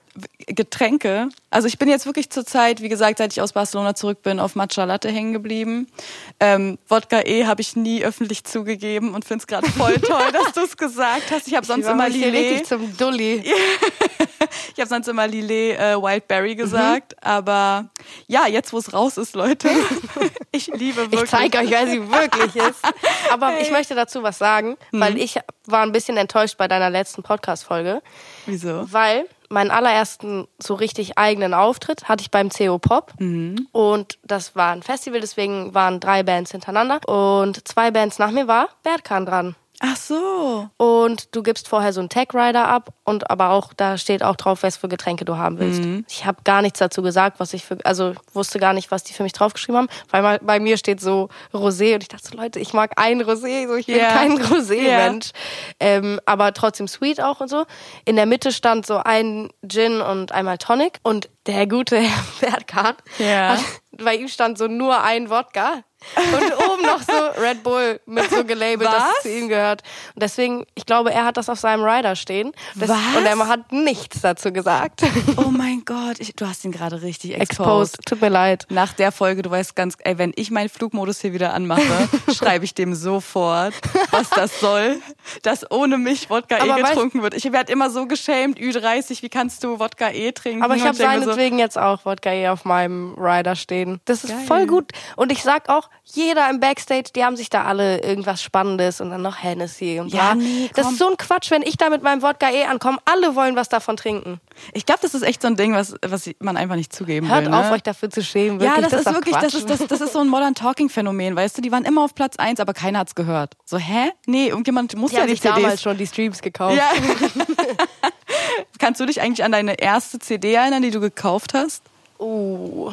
Getränke. Also ich bin jetzt wirklich zur Zeit, wie gesagt, seit ich aus Barcelona zurück bin, auf Matcha Latte hängen geblieben. Ähm, Wodka E habe ich nie öffentlich zugegeben und finde es gerade voll toll, dass du es gesagt hast. Ich habe sonst immer machen mich hier Lillet. zum Dulli. Ich habe sonst immer Lillet äh, Wildberry gesagt, aber ja, jetzt wo es raus ist, Leute, ich liebe wirklich. Ich zeige euch, wer sie wirklich ist. Aber ich möchte dazu was sagen, weil ich war ein bisschen enttäuscht bei deiner letzten Podcast-Folge. Wieso? Weil meinen allerersten so richtig eigenen Auftritt hatte ich beim CO Pop. Und das war ein Festival, deswegen waren drei Bands hintereinander. Und zwei Bands nach mir war Berkan dran. Ach so. Und du gibst vorher so einen Tag Rider ab und aber auch da steht auch drauf, was für Getränke du haben willst. Ich habe gar nichts dazu gesagt, was ich für also wusste gar nicht, was die für mich draufgeschrieben haben, weil bei mir steht so Rosé und ich dachte so Leute, ich mag ein Rosé, so ich bin Ja. kein Rosé. Mensch, ähm, aber trotzdem sweet auch und so. In der Mitte stand so ein Gin und einmal Tonic und der gute Herr Ja. hat, bei ihm stand so nur ein Wodka. Und oben noch so Red Bull mit so gelabelt, dass Was? es zu ihm gehört. Und deswegen, ich glaube, er hat das auf seinem Rider stehen. Das, Was? Und er hat nichts dazu gesagt. Oh mein Gott, ich, du hast ihn gerade richtig exposed. Exposed. Tut mir leid. Nach der Folge, du weißt ganz, ey, wenn ich meinen Flugmodus hier wieder anmache, schreibe ich dem sofort, was das soll, dass ohne mich Wodka Aber E getrunken wird. Ich werde immer so geschämt, Ü30, wie kannst du Wodka E trinken? Aber ich habe seinetwegen jetzt auch Wodka E auf meinem Rider stehen. Das ist Geil. voll gut. Und ich sag auch, jeder im Backstage, die haben sich da alle irgendwas Spannendes und dann noch Hennessy und Ja, nee, das ist so ein Quatsch, wenn ich da mit meinem Wodka E ankomme. Alle wollen was davon trinken. Ich glaube, das ist echt so ein Ding, was, was man einfach nicht zugeben Hört will. auf, ne? euch dafür zu schämen. Ja, Wirklich, das, ist wirklich, das ist, das, das ist so ein Modern Talking Phänomen, weißt du? Die waren immer auf Platz eins, aber keiner hat's gehört. So, hä? Nee, irgendjemand muss ja die sich damals CDs. schon die Streams gekauft. Ja. Kannst du dich eigentlich an deine erste CD erinnern, die du gekauft hast? Uh.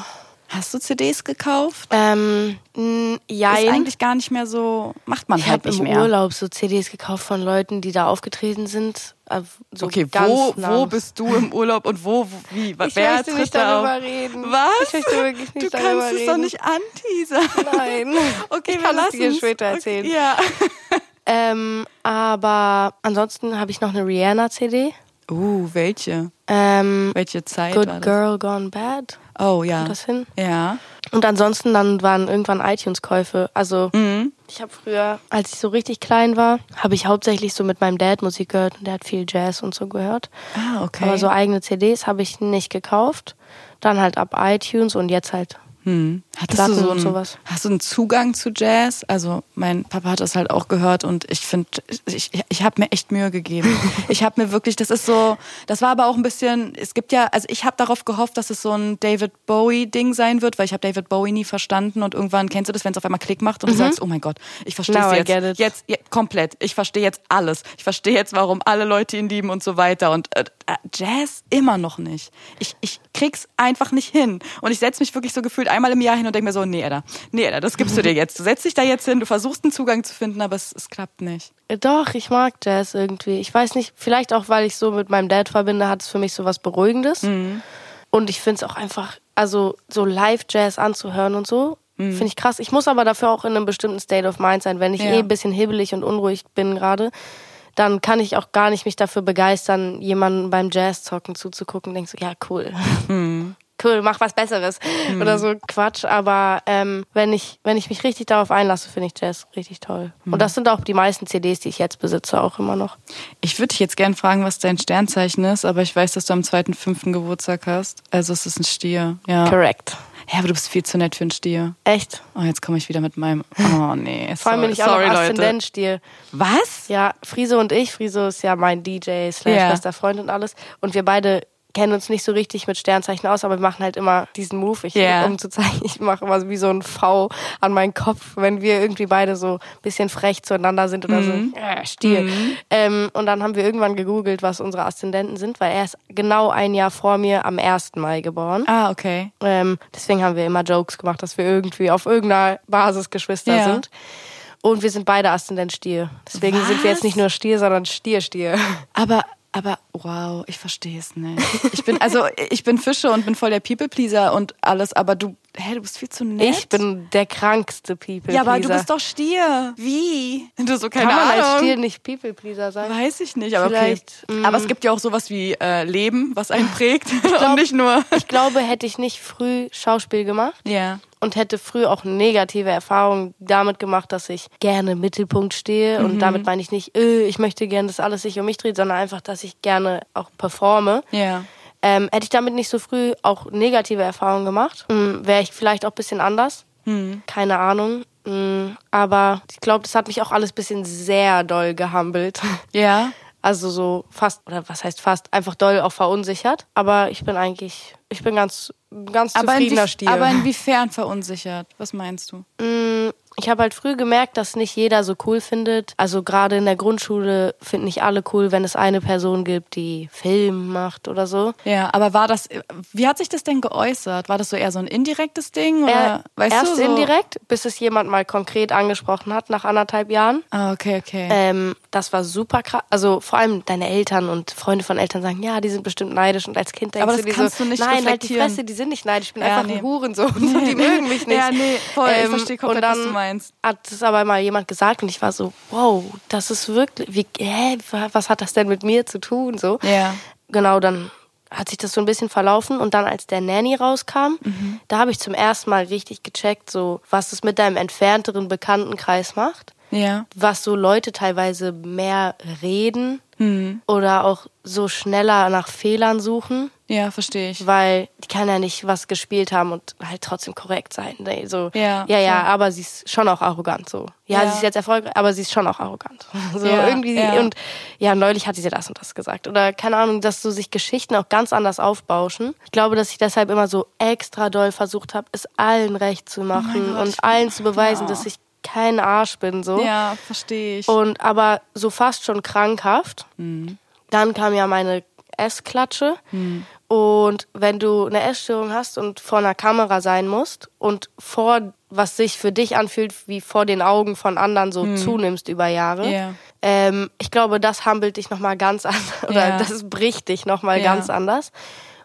Hast du CDs gekauft? Ähm, mh, Ist eigentlich gar nicht mehr so, macht man Ich halt habe nicht im mehr. Urlaub so CDs gekauft von Leuten, die da aufgetreten sind. Äh, So Okay, wo, nah. wo bist du im Urlaub und wo, wo wie, Ich wer möchte tritt nicht da darüber auf? reden. Was? Ich möchte wirklich nicht du darüber kannst es reden. doch nicht anteasern. Nein. Okay, ich wir kann es lassen dir später erzählen. Okay, ja. Ähm, aber ansonsten habe ich noch eine Rihanna-CD. Uh, welche? Ähm, Welche Zeit Good? Girl Gone Bad. Oh ja. Kommt das hin? Ja. Und ansonsten dann waren irgendwann iTunes-Käufe. Also Mhm. ich habe früher, als ich so richtig klein war, habe ich hauptsächlich so mit meinem Dad Musik gehört. Und der hat viel Jazz und so gehört. Ah, okay. Aber so eigene CDs habe ich nicht gekauft. Dann halt ab iTunes und jetzt halt. Hm. Hattest du so einen, sowas. hast du einen Zugang zu Jazz? Also mein Papa hat das halt auch gehört und ich finde, ich, ich habe mir echt Mühe gegeben. ich habe mir wirklich, das ist so, das war aber auch ein bisschen, es gibt ja, also ich habe darauf gehofft, dass es so ein David Bowie Ding sein wird, weil ich habe David Bowie nie verstanden und irgendwann kennst du das, wenn es auf einmal Klick macht und du sagst, oh mein Gott, ich verstehe Mhm. Es jetzt, jetzt ja, komplett. Ich verstehe jetzt alles. Ich verstehe jetzt, warum alle Leute ihn lieben und so weiter und äh, Jazz immer noch nicht. Ich, ich krieg's einfach nicht hin und ich setze mich wirklich so gefühlt einmal im Jahr hin und denke mir so, nee, Edda, nee, Edda, das gibst du dir jetzt. Du setzt dich da jetzt hin, du versuchst einen Zugang zu finden, aber es, es klappt nicht. Äh, Doch, ich mag Jazz irgendwie. Ich weiß nicht, vielleicht auch, weil ich so mit meinem Dad verbinde, hat es für mich so was Beruhigendes. Mhm. Und ich finde es auch einfach, also so Live-Jazz anzuhören und so, Finde ich krass. Ich muss aber dafür auch in einem bestimmten State of Mind sein. Wenn ich Ja. eh ein bisschen hibbelig und unruhig bin gerade, dann kann ich auch gar nicht mich dafür begeistern, jemanden beim Jazz-Zocken zuzugucken. Denkst so, ja, cool. Cool, mach was Besseres. Oder so Quatsch. Aber ähm, wenn, ich, wenn ich mich richtig darauf einlasse, finde ich Jazz richtig toll. Und das sind auch die meisten CDs, die ich jetzt besitze, auch immer noch. Ich würde dich jetzt gern fragen, was dein Sternzeichen ist, aber ich weiß, dass du am 2.5. Geburtstag hast. Also es ist ein Stier. Ja. Correct. Ja, aber du bist viel zu nett für einen Stier. Echt? Oh, jetzt komme ich wieder mit meinem. Oh nee. Vor allem bin sorry, ich auch sorry, noch. Aszendentstier. Was? Ja, Friso und ich. Friso ist ja mein DJ, slash Ja. bester Freund und alles. Und wir beide kennen uns nicht so richtig mit Sternzeichen aus, aber wir machen halt immer diesen Move, ich, Ja. um zu zeigen, ich mache immer so wie so ein V an meinen Kopf, wenn wir irgendwie beide so ein bisschen frech zueinander sind oder Mhm. so. Ja, Stier. Ähm, und dann haben wir irgendwann gegoogelt, was unsere Aszendenten sind, weil er ist genau ein Jahr vor mir am 1. Mai geboren. Ah, okay. Ähm, deswegen haben wir immer Jokes gemacht, dass wir irgendwie auf irgendeiner Basis Geschwister Ja. sind. Und wir sind beide Aszendent Stier. Deswegen sind wir Was? jetzt nicht nur Stier, sondern Stier-Stier. Aber, aber, wow, ich verstehe es nicht. Ich bin, also, ich bin Fische und bin voll der People-Pleaser und alles, aber du, hä, du bist viel zu nett. Ich bin der krankste People-Pleaser. Ja, aber du bist doch Stier. Wie? Du so, keine Kann man Ahnung. als Stier nicht People-Pleaser sein? Weiß ich nicht, aber Vielleicht, okay. mm. Aber es gibt ja auch sowas wie äh, Leben, was einen prägt und nicht nur. Ich glaube, hätte ich nicht früh Schauspiel gemacht Ja. und hätte früh auch negative Erfahrungen damit gemacht, dass ich gerne im Mittelpunkt stehe. Mhm. Und damit meine ich nicht, äh, ich möchte gerne, dass alles sich um mich dreht, sondern einfach, dass ich gerne auch performe. Ja. Ähm, hätte ich damit nicht so früh auch negative Erfahrungen gemacht, wäre ich vielleicht auch ein bisschen anders. Hm. Keine Ahnung. Mm, Aber ich glaube, das hat mich auch alles ein bisschen sehr doll gehumbelt. Ja. Also so fast, oder was heißt fast, einfach doll auch verunsichert. Aber ich bin eigentlich, ich bin ganz, ganz Aber, zufriedener Stier. aber inwiefern verunsichert? Was meinst du? Ich habe halt früh gemerkt, dass nicht jeder so cool findet. Also gerade in der Grundschule finden nicht alle cool, wenn es eine Person gibt, die Film macht oder so. Ja, aber war das, wie hat sich das denn geäußert? War das so eher so ein indirektes Ding? Oder, Er, weißt erst du, so? indirekt, bis es jemand mal konkret angesprochen hat nach anderthalb Jahren. Ah, okay, okay. Ähm, das war super krass. Also vor allem deine Eltern und Freunde von Eltern sagen, ja, die sind bestimmt neidisch. Und als Kind denkst Aber du das dir kannst so, du nicht nein, halt die. Fresse, die sind nicht neidisch. Ich bin Ja, einfach nee. ein Hurensohn. So, die mögen mich nicht. Ja, nee, voll. Ich Ähm, verstehe komplett, was du meinst. Hat es aber mal jemand gesagt und ich war so, wow, das ist wirklich, wie, hä, was hat das denn mit mir zu tun? So. Ja. Genau, dann hat sich das so ein bisschen verlaufen und dann als der Nanny rauskam, Mhm. da habe ich zum ersten Mal richtig gecheckt, so was es mit deinem entfernteren Bekanntenkreis macht Ja. was so Leute teilweise mehr reden Hm. oder auch so schneller nach Fehlern suchen, Ja, verstehe ich. weil die kann ja nicht was gespielt haben und halt trotzdem korrekt sein. Nee, so, Ja, ja, ja, aber sie ist schon auch arrogant so. Ja, Ja. sie ist jetzt erfolgreich, aber sie ist schon auch arrogant. So Ja, irgendwie ja. und ja, neulich hat sie das und das gesagt oder keine Ahnung, dass so sich Geschichten auch ganz anders aufbauschen. Ich glaube, dass ich deshalb immer so extra doll versucht habe, es allen recht zu machen Oh Gott, ich- und allen zu beweisen, ja. dass ich kein Arsch bin so. Ja, verstehe ich. Und aber so fast schon krankhaft. Mhm. Dann kam ja meine Essklatsche. Mhm. Und wenn du eine Essstörung hast und vor einer Kamera sein musst und vor, was sich für dich anfühlt, wie vor den Augen von anderen so zunimmst über Jahre, Mhm. Ja. ähm, ich glaube, das humbelt dich nochmal ganz anders. Oder Ja. das bricht dich nochmal Ja. ganz anders.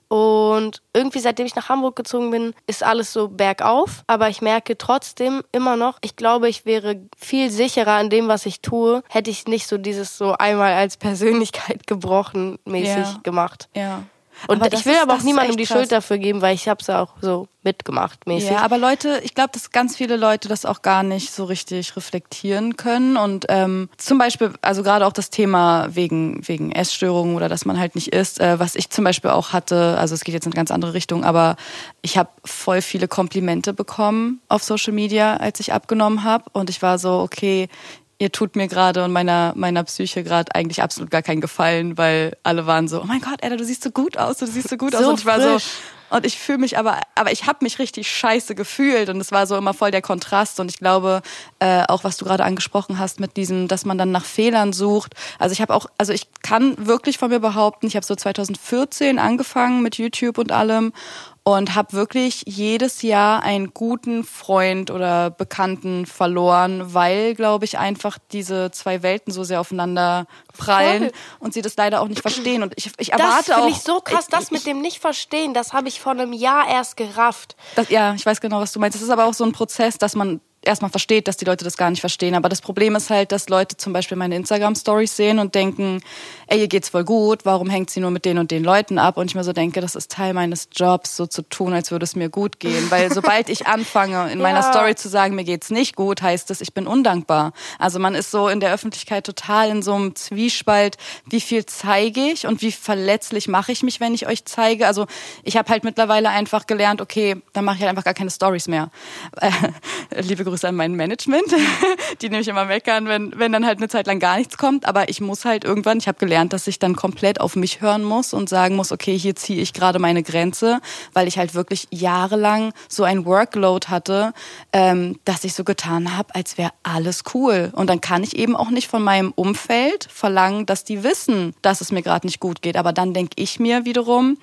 Und irgendwie, seitdem ich nach Hamburg gezogen bin, ist alles so bergauf. Aber ich merke trotzdem immer noch, ich glaube, ich wäre viel sicherer in dem, was ich tue, hätte ich nicht so dieses so einmal als Persönlichkeit gebrochen mäßig Ja. gemacht. ja. Und Aber ich will ist- aber auch niemandem die krass. Schuld dafür geben, weil ich habe es ja auch so mitgemacht mäßig. Ja, aber Leute, ich glaube, dass ganz viele Leute das auch gar nicht so richtig reflektieren können. Und ähm, zum Beispiel, also gerade auch das Thema wegen, wegen Essstörungen oder dass man halt nicht isst, äh, was ich zum Beispiel auch hatte, also es geht jetzt in eine ganz andere Richtung, aber ich habe voll viele Komplimente bekommen auf Social Media, als ich abgenommen habe. Und ich war so, okay, ihr tut mir gerade und meiner, meiner Psyche gerade eigentlich absolut gar keinen Gefallen, weil alle waren so, oh mein Gott, Edda, du siehst so gut aus, du siehst so gut aus. So Und ich war so, frisch. und ich fühle mich aber, aber ich habe mich richtig scheiße gefühlt und es war so immer voll der Kontrast und ich glaube äh, auch, was du gerade angesprochen hast mit diesem, dass man dann nach Fehlern sucht. Also ich habe auch, also ich kann wirklich von mir behaupten, ich habe so 2014 angefangen mit YouTube und allem und habe wirklich jedes Jahr einen guten Freund oder Bekannten verloren, weil, glaube ich, einfach diese zwei Welten so sehr aufeinander prallen Voll. und sie das leider auch nicht verstehen. Und ich, ich erwarte das auch. Das finde ich so krass, ich, das mit dem nicht verstehen, das habe ich vor einem Jahr erst gerafft. Das, ja, ich weiß genau, was du meinst. Das ist aber auch so ein Prozess, dass man erstmal versteht, dass die Leute das gar nicht verstehen. Aber das Problem ist halt, dass Leute zum Beispiel meine Instagram-Stories sehen und denken, ey, ihr geht's voll gut, warum hängt sie nur mit den und den Leuten ab? Und ich mir so denke, das ist Teil meines Jobs, so zu tun, als würde es mir gut gehen. Weil sobald ich anfange, in meiner ja. Story zu sagen, mir geht's nicht gut, heißt es, ich bin undankbar. Also man ist so in der Öffentlichkeit total in so einem Zwiespalt, wie viel zeige ich und wie verletzlich mache ich mich, wenn ich euch zeige. Also ich habe halt mittlerweile einfach gelernt, okay, dann mache ich halt einfach gar keine Stories mehr. Äh, liebe Grüße an mein Management, die nämlich immer meckern, wenn, wenn dann halt eine Zeit lang gar nichts kommt. Aber ich muss halt irgendwann, ich habe gelernt, dass ich dann komplett auf mich hören muss und sagen muss, okay, hier ziehe ich gerade meine Grenze, weil ich halt wirklich jahrelang so ein Workload hatte, ähm, dass ich so getan habe, als wäre alles cool. Und dann kann ich eben auch nicht von meinem Umfeld verlangen, dass die wissen, dass es mir gerade nicht gut geht. Aber dann denke ich mir wiederum,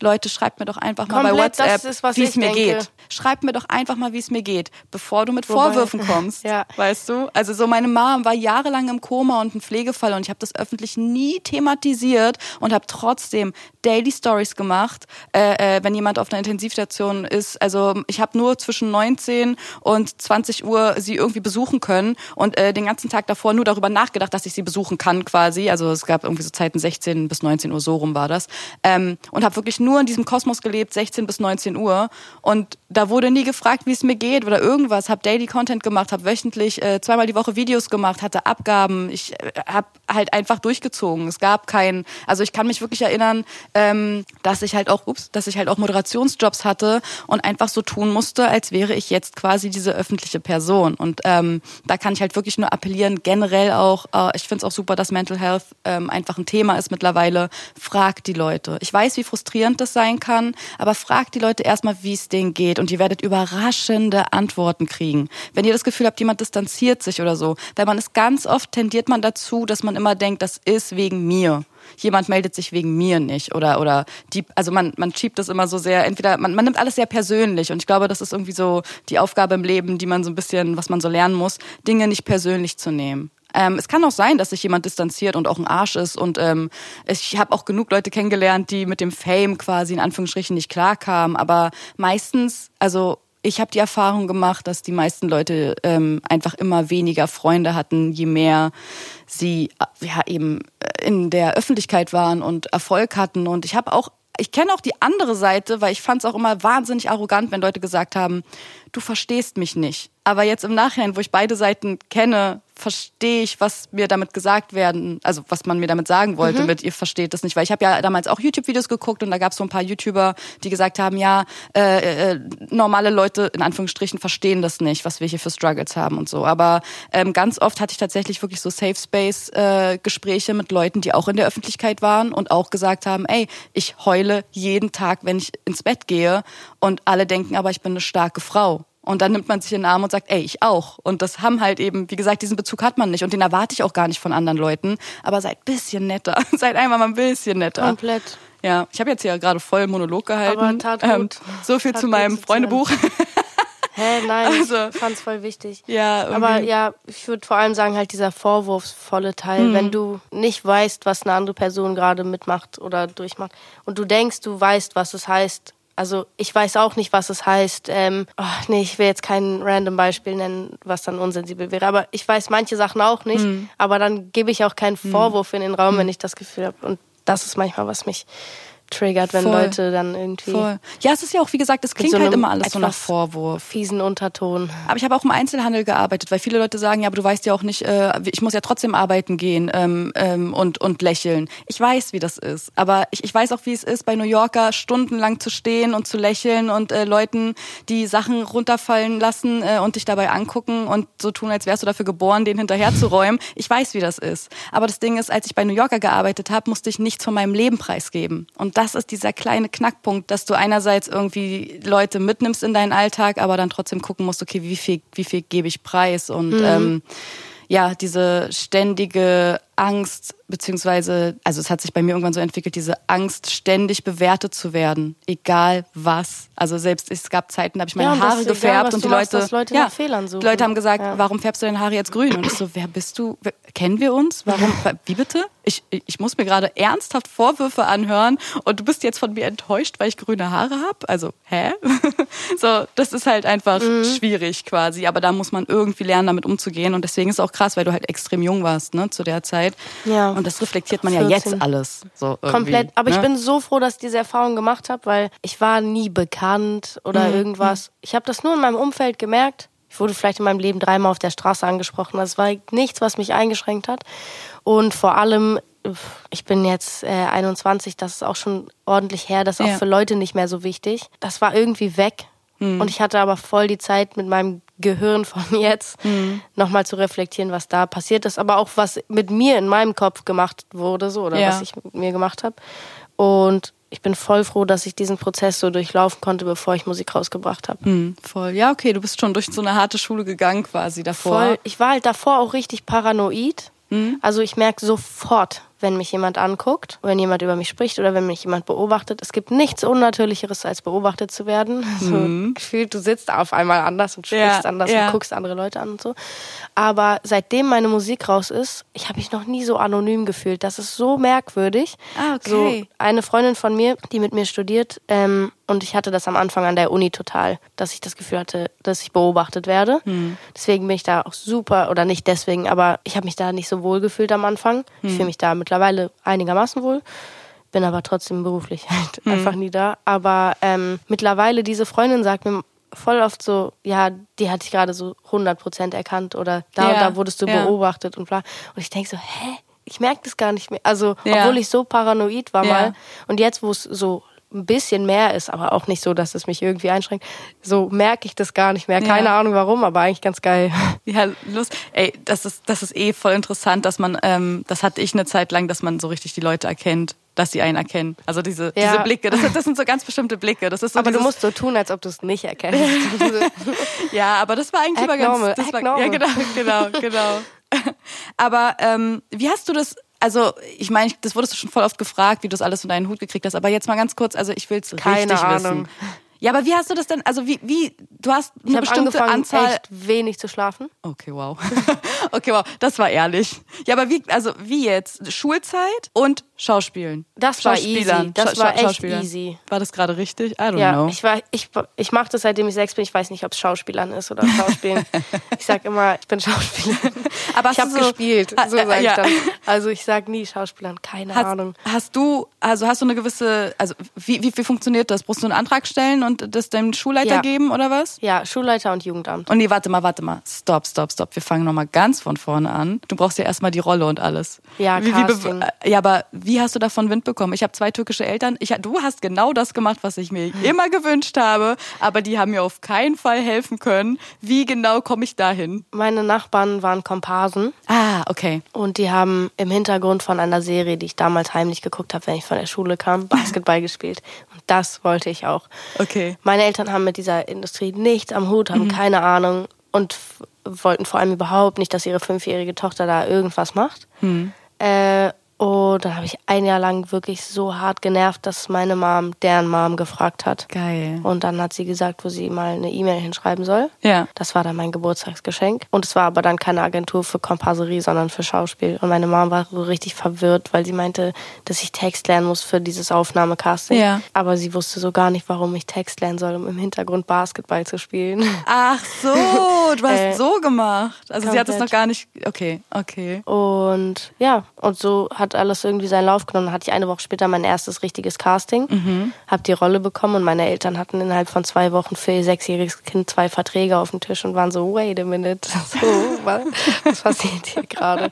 Leute, schreibt mir doch einfach mal Komplett, bei WhatsApp, wie es mir denke. geht. Schreibt mir doch einfach mal, wie es mir geht, bevor du mit Wobei, Vorwürfen kommst. ja. Weißt du? Also so meine Mom war jahrelang im Koma und ein Pflegefall und ich habe das öffentlich nie thematisiert und habe trotzdem Daily Stories gemacht, äh, äh, wenn jemand auf einer Intensivstation ist. Also ich habe nur zwischen 19 und 20 Uhr sie irgendwie besuchen können und äh, den ganzen Tag davor nur darüber nachgedacht, dass ich sie besuchen kann quasi. Also es gab irgendwie so Zeiten 16 bis 19 Uhr, so rum war das. Ähm, und habe wirklich nur in diesem Kosmos gelebt, 16 bis 19 Uhr. Und da wurde nie gefragt, wie es mir geht oder irgendwas. Habe Daily Content gemacht, habe wöchentlich äh, zweimal die Woche Videos gemacht, hatte Abgaben. Ich äh, habe halt einfach durchgezogen. Es gab keinen, also ich kann mich wirklich erinnern, ähm, dass ich halt auch, ups, dass ich halt auch Moderationsjobs hatte und einfach so tun musste, als wäre ich jetzt quasi diese öffentliche Person. Und ähm, da kann ich halt wirklich nur appellieren, generell auch, äh, ich finde es auch super, dass Mental Health ähm, einfach ein Thema ist mittlerweile. Fragt die Leute. Ich weiß, wie frustrierend das sein kann, aber fragt die Leute erstmal, wie es denen geht. Und ihr werdet überraschende Antworten kriegen. Wenn ihr das Gefühl habt, jemand distanziert sich oder so, weil man ist ganz oft tendiert man dazu, dass man immer denkt, das ist wegen mir. Jemand meldet sich wegen mir nicht. Oder oder die also man man schiebt das immer so sehr. Entweder man man nimmt alles sehr persönlich. Und ich glaube das ist irgendwie so die Aufgabe im Leben die man so ein bisschen was man so lernen muss Dinge nicht persönlich zu nehmen ähm, es kann auch sein, dass sich jemand distanziert und auch ein Arsch ist. Und ähm, ich habe auch genug Leute kennengelernt, die mit dem Fame quasi in Anführungsstrichen nicht klarkamen. Aber meistens, also ich habe die Erfahrung gemacht, dass die meisten Leute ähm, einfach immer weniger Freunde hatten, je mehr sie äh, ja eben äh, in der Öffentlichkeit waren und Erfolg hatten. Und ich habe auch, ich kenne auch die andere Seite, weil ich fand es auch immer wahnsinnig arrogant, wenn Leute gesagt haben, du verstehst mich nicht. Aber jetzt im Nachhinein, wo ich beide Seiten kenne, verstehe ich, was mir damit gesagt werden, also was man mir damit sagen wollte mhm. mit, ihr versteht das nicht. Weil ich habe ja damals auch YouTube-Videos geguckt und da gab es so ein paar YouTuber, die gesagt haben, ja, äh, äh, normale Leute in Anführungsstrichen verstehen das nicht, was wir hier für Struggles haben und so. Aber ähm, ganz oft hatte ich tatsächlich wirklich so Safe Space-Gespräche äh, mit Leuten, die auch in der Öffentlichkeit waren und auch gesagt haben, ey, ich heule jeden Tag, wenn ich ins Bett gehe und alle denken aber, ich bin eine starke Frau. Und dann nimmt man sich in den Arm und sagt, ey, ich auch. Und das haben halt eben, wie gesagt, diesen Bezug hat man nicht. Und den erwarte ich auch gar nicht von anderen Leuten. Aber seid bisschen netter. seid einfach mal ein bisschen netter. Komplett. Ja, ich habe jetzt hier gerade voll Monolog gehalten. Aber tat gut. Ähm, so viel tat zu meinem Freundebuch. Hä, nein, also, ich fand's voll wichtig. Ja, irgendwie. Aber ja, ich würde vor allem sagen, halt dieser vorwurfsvolle Teil, mhm. wenn du nicht weißt, was eine andere Person gerade mitmacht oder durchmacht und du denkst, du weißt, was es heißt, also ich weiß auch nicht, was es heißt. Ähm, oh, nee, ich will jetzt kein random Beispiel nennen, was dann unsensibel wäre. Aber ich weiß manche Sachen auch nicht. Mhm. Aber dann gebe ich auch keinen mhm. Vorwurf mhm. in den Raum, wenn ich das Gefühl habe. Und das ist manchmal, was mich triggert, wenn Voll. Leute dann irgendwie. Voll. Ja, es ist ja auch, wie gesagt, es klingt so halt immer alles so nach Vorwurf. Fiesen Unterton. Aber ich habe auch im Einzelhandel gearbeitet, weil viele Leute sagen, ja, aber du weißt ja auch nicht, äh, ich muss ja trotzdem arbeiten gehen ähm, ähm, und, und lächeln. Ich weiß, wie das ist. Aber ich, ich weiß auch, wie es ist, bei New Yorker stundenlang zu stehen und zu lächeln und äh, Leuten die Sachen runterfallen lassen äh, und dich dabei angucken und so tun, als wärst du dafür geboren, den hinterherzuräumen. Ich weiß, wie das ist. Aber das Ding ist, als ich bei New Yorker gearbeitet habe, musste ich nichts von meinem Leben preisgeben. Und das ist dieser kleine Knackpunkt, dass du einerseits irgendwie Leute mitnimmst in deinen Alltag, aber dann trotzdem gucken musst, okay, wie viel, wie viel gebe ich preis und mhm. ähm, ja, diese ständige Angst, beziehungsweise, also es hat sich bei mir irgendwann so entwickelt, diese Angst, ständig bewertet zu werden, egal was. Also selbst es gab Zeiten, da habe ich meine Ja, das Haare egal, gefärbt was und die Leute, dass Leute ja, die Leute haben gesagt, Ja. warum färbst du deine Haare jetzt grün? Und ich so, wer bist du? Kennen wir uns? Warum? Wie bitte? Ich, ich muss mir gerade ernsthaft Vorwürfe anhören und du bist jetzt von mir enttäuscht, weil ich grüne Haare habe? Also, hä? so, das ist halt einfach Mhm. schwierig quasi. Aber da muss man irgendwie lernen, damit umzugehen. Und deswegen ist es auch krass, weil du halt extrem jung warst, ne, zu der Zeit. Ja. Und das reflektiert man ja jetzt 14. alles. So Komplett. Aber ich ne? bin so froh, dass ich diese Erfahrung gemacht habe, weil ich war nie bekannt oder Mhm. irgendwas. Ich habe das nur in meinem Umfeld gemerkt. Ich wurde vielleicht in meinem Leben dreimal auf der Straße angesprochen. Das war nichts, was mich eingeschränkt hat. Und vor allem, ich bin jetzt äh, 21, das ist auch schon ordentlich her. Das ist Ja. auch für Leute nicht mehr so wichtig. Das war irgendwie weg. Mhm. Und ich hatte aber voll die Zeit mit meinem Gehirn von jetzt Mhm. nochmal zu reflektieren, was da passiert ist, aber auch was mit mir in meinem Kopf gemacht wurde, so oder Ja. was ich mit mir gemacht habe. Und ich bin voll froh, dass ich diesen Prozess so durchlaufen konnte, bevor ich Musik rausgebracht habe. Hm, voll. Ja, okay, du bist schon durch so eine harte Schule gegangen quasi davor. Voll. Ich war halt davor auch richtig paranoid. Mhm. Also ich merke sofort, wenn mich jemand anguckt, wenn jemand über mich spricht oder wenn mich jemand beobachtet. Es gibt nichts Unnatürlicheres, als beobachtet zu werden. So gefühlt, du sitzt auf einmal anders und sprichst Mhm. Ja, anders ja. und guckst andere Leute an und so. Aber seitdem meine Musik raus ist, ich habe mich noch nie so anonym gefühlt. Das ist so merkwürdig. Ah, okay. So eine Freundin von mir, die mit mir studiert, ähm, und ich hatte das am Anfang an der Uni total, dass ich das Gefühl hatte, dass ich beobachtet werde. Hm. Deswegen bin ich da auch super, oder nicht deswegen, aber ich habe mich da nicht so wohl gefühlt am Anfang. Ich Hm. fühle mich da mittlerweile einigermaßen wohl. Bin aber trotzdem beruflich halt Hm. einfach nie da. Aber ähm, mittlerweile, diese Freundin sagt mir voll oft so, ja, die hat dich gerade so 100% erkannt oder da und Ja, da wurdest du ja. beobachtet und bla. Und ich denke so, hä? Ich merke das gar nicht mehr. Also, Ja. obwohl ich so paranoid war Ja. mal. Und jetzt, wo es so ein bisschen mehr ist, aber auch nicht so, dass es mich irgendwie einschränkt, so merke ich das gar nicht mehr. Keine Ja. Ahnung warum, aber eigentlich ganz geil. Ja, Lust. Ey, das ist, das ist eh voll interessant, dass man, ähm, das hatte ich eine Zeit lang, dass man so richtig die Leute erkennt, dass sie einen erkennen. Also diese, Ja. diese Blicke, das, das sind so ganz bestimmte Blicke. Das ist so Aber du dieses, musst so tun, als ob du es nicht erkennst. Ja, aber das war eigentlich Act immer ganz. das war. Ja, genau, genau, genau. aber ähm, wie hast du das? Also, ich meine, das wurdest du schon voll oft gefragt, wie du das alles in deinen Hut gekriegt hast. Aber jetzt mal ganz kurz, also ich will es Keine richtig Ahnung. wissen. Ja, aber wie hast du das denn? Also wie, wie du hast Ich eine habe bestimmte Anzahl. echt wenig zu schlafen. Okay, wow. okay, wow. Das war ehrlich. Ja, aber wie, also wie jetzt? Schulzeit und Schauspielen. Das war easy. Schauspielern. Das Scha- war echt Schauspielern. easy. War das gerade richtig? I don't Ja, know. ich war, ich, ich mache das seitdem ich sechs bin. Ich weiß nicht, ob es Schauspielern ist oder Schauspielen. ich sag immer, ich bin Schauspielerin. Aber ich habe so- gespielt, Ah, so sage ich ja. dann. Also ich sag nie Schauspielern, keine Hast, Ahnung. hast du, also hast du eine gewisse, also wie, wie, wie funktioniert das? Brauchst du einen Antrag stellen und das deinem Schulleiter Ja. geben oder was? Ja, Schulleiter und Jugendamt. Und nee, warte mal, warte mal. Stopp, stopp, stopp. Wir fangen nochmal ganz von vorne an. Du brauchst ja erstmal die Rolle und alles. Ja, wie, wie, ja, aber wie hast du davon Wind bekommen? Ich habe zwei türkische Eltern. Ich, du hast genau das gemacht, was ich mir immer gewünscht habe, aber die haben mir auf keinen Fall helfen können. Wie genau komme ich dahin? Meine Nachbarn waren Komparsen Ah, okay. und die haben im Hintergrund von einer Serie, die ich damals heimlich geguckt habe, wenn ich von der Schule kam, Basketball gespielt. Und das wollte ich auch. Okay. Meine Eltern haben mit dieser Industrie nichts am Hut, haben keine Ahnung und wollten vor allem überhaupt nicht, dass ihre fünfjährige Tochter da irgendwas macht. Äh, und dann habe ich ein Jahr lang wirklich so hart genervt, dass meine Mom deren Mom gefragt hat. Geil. Und dann hat sie gesagt, wo sie mal eine E-Mail hinschreiben soll. Ja. Das war dann mein Geburtstagsgeschenk. Und es war aber dann keine Agentur für Komparserie, sondern für Schauspiel. Und meine Mom war so richtig verwirrt, weil sie meinte, dass ich Text lernen muss für dieses Aufnahmecasting. Ja. Aber sie wusste so gar nicht, warum ich Text lernen soll, um im Hintergrund Basketball zu spielen. Ach so, du hast Äh, so gemacht. Also sie hat es noch komplett. gar nicht. Okay, okay. Und ja, und so hat alles irgendwie seinen Lauf genommen. Dann hatte ich eine Woche später mein erstes richtiges Casting, Mhm. habe die Rolle bekommen und meine Eltern hatten innerhalb von zwei Wochen für ihr sechsjähriges Kind zwei Verträge auf dem Tisch und waren so, wait a minute, so, was, passiert hier gerade?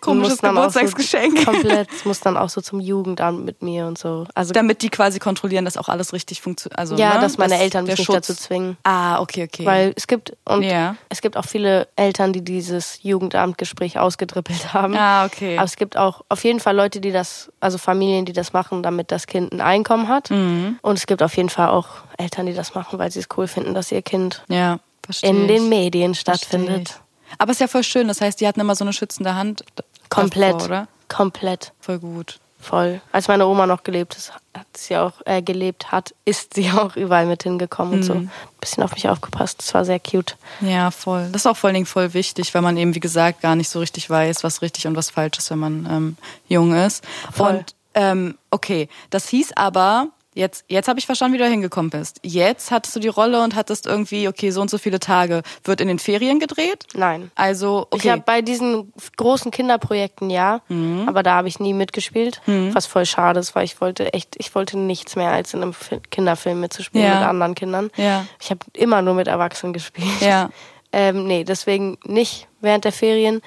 Komisches Geburtstagsgeschenk. So komplett, muss dann auch so zum Jugendamt mit mir und so. Also Damit die quasi kontrollieren, dass auch alles richtig funktioniert. Also, ja, ne? dass meine Eltern der mich nicht dazu zwingen. Ah, okay, okay. Weil es gibt und Ja. es gibt auch viele Eltern, die dieses Jugendamtgespräch ausgedribbelt haben. Ah, okay. Aber es gibt auch auf jeden Fall Leute, die das, also Familien, die das machen, damit das Kind ein Einkommen hat. Mhm. Und es gibt auf jeden Fall auch Eltern, die das machen, weil sie es cool finden, dass ihr Kind ja, in den Medien stattfindet. Aber es ist ja voll schön. Das heißt, die hatten immer so eine schützende Hand. Komplett. davor, oder? Komplett. Voll gut. Voll. Als meine Oma noch gelebt ist, hat sie auch äh, gelebt hat, ist sie auch überall mit hingekommen und so. Ein bisschen auf mich aufgepasst. Das war sehr cute. Ja, voll. Das ist auch vor allen Dingen voll wichtig, weil man eben, wie gesagt, gar nicht so richtig weiß, was richtig und was falsch ist, wenn man ähm, jung ist. Voll. Und ähm, okay, das hieß aber, jetzt, jetzt habe ich verstanden, wie du hingekommen bist. Jetzt hattest du die Rolle und hattest irgendwie, okay, so und so viele Tage. Wird in den Ferien gedreht? Nein. Also, Ich okay. habe bei diesen großen Kinderprojekten ja, Mhm. aber da habe ich nie mitgespielt, was voll schade ist, weil ich wollte echt, ich wollte nichts mehr als in einem Fi- Kinderfilm mitzuspielen Ja. mit anderen Kindern. Ja. Ich habe immer nur mit Erwachsenen gespielt. Ja. Ähm, nee, deswegen nicht während der Ferien.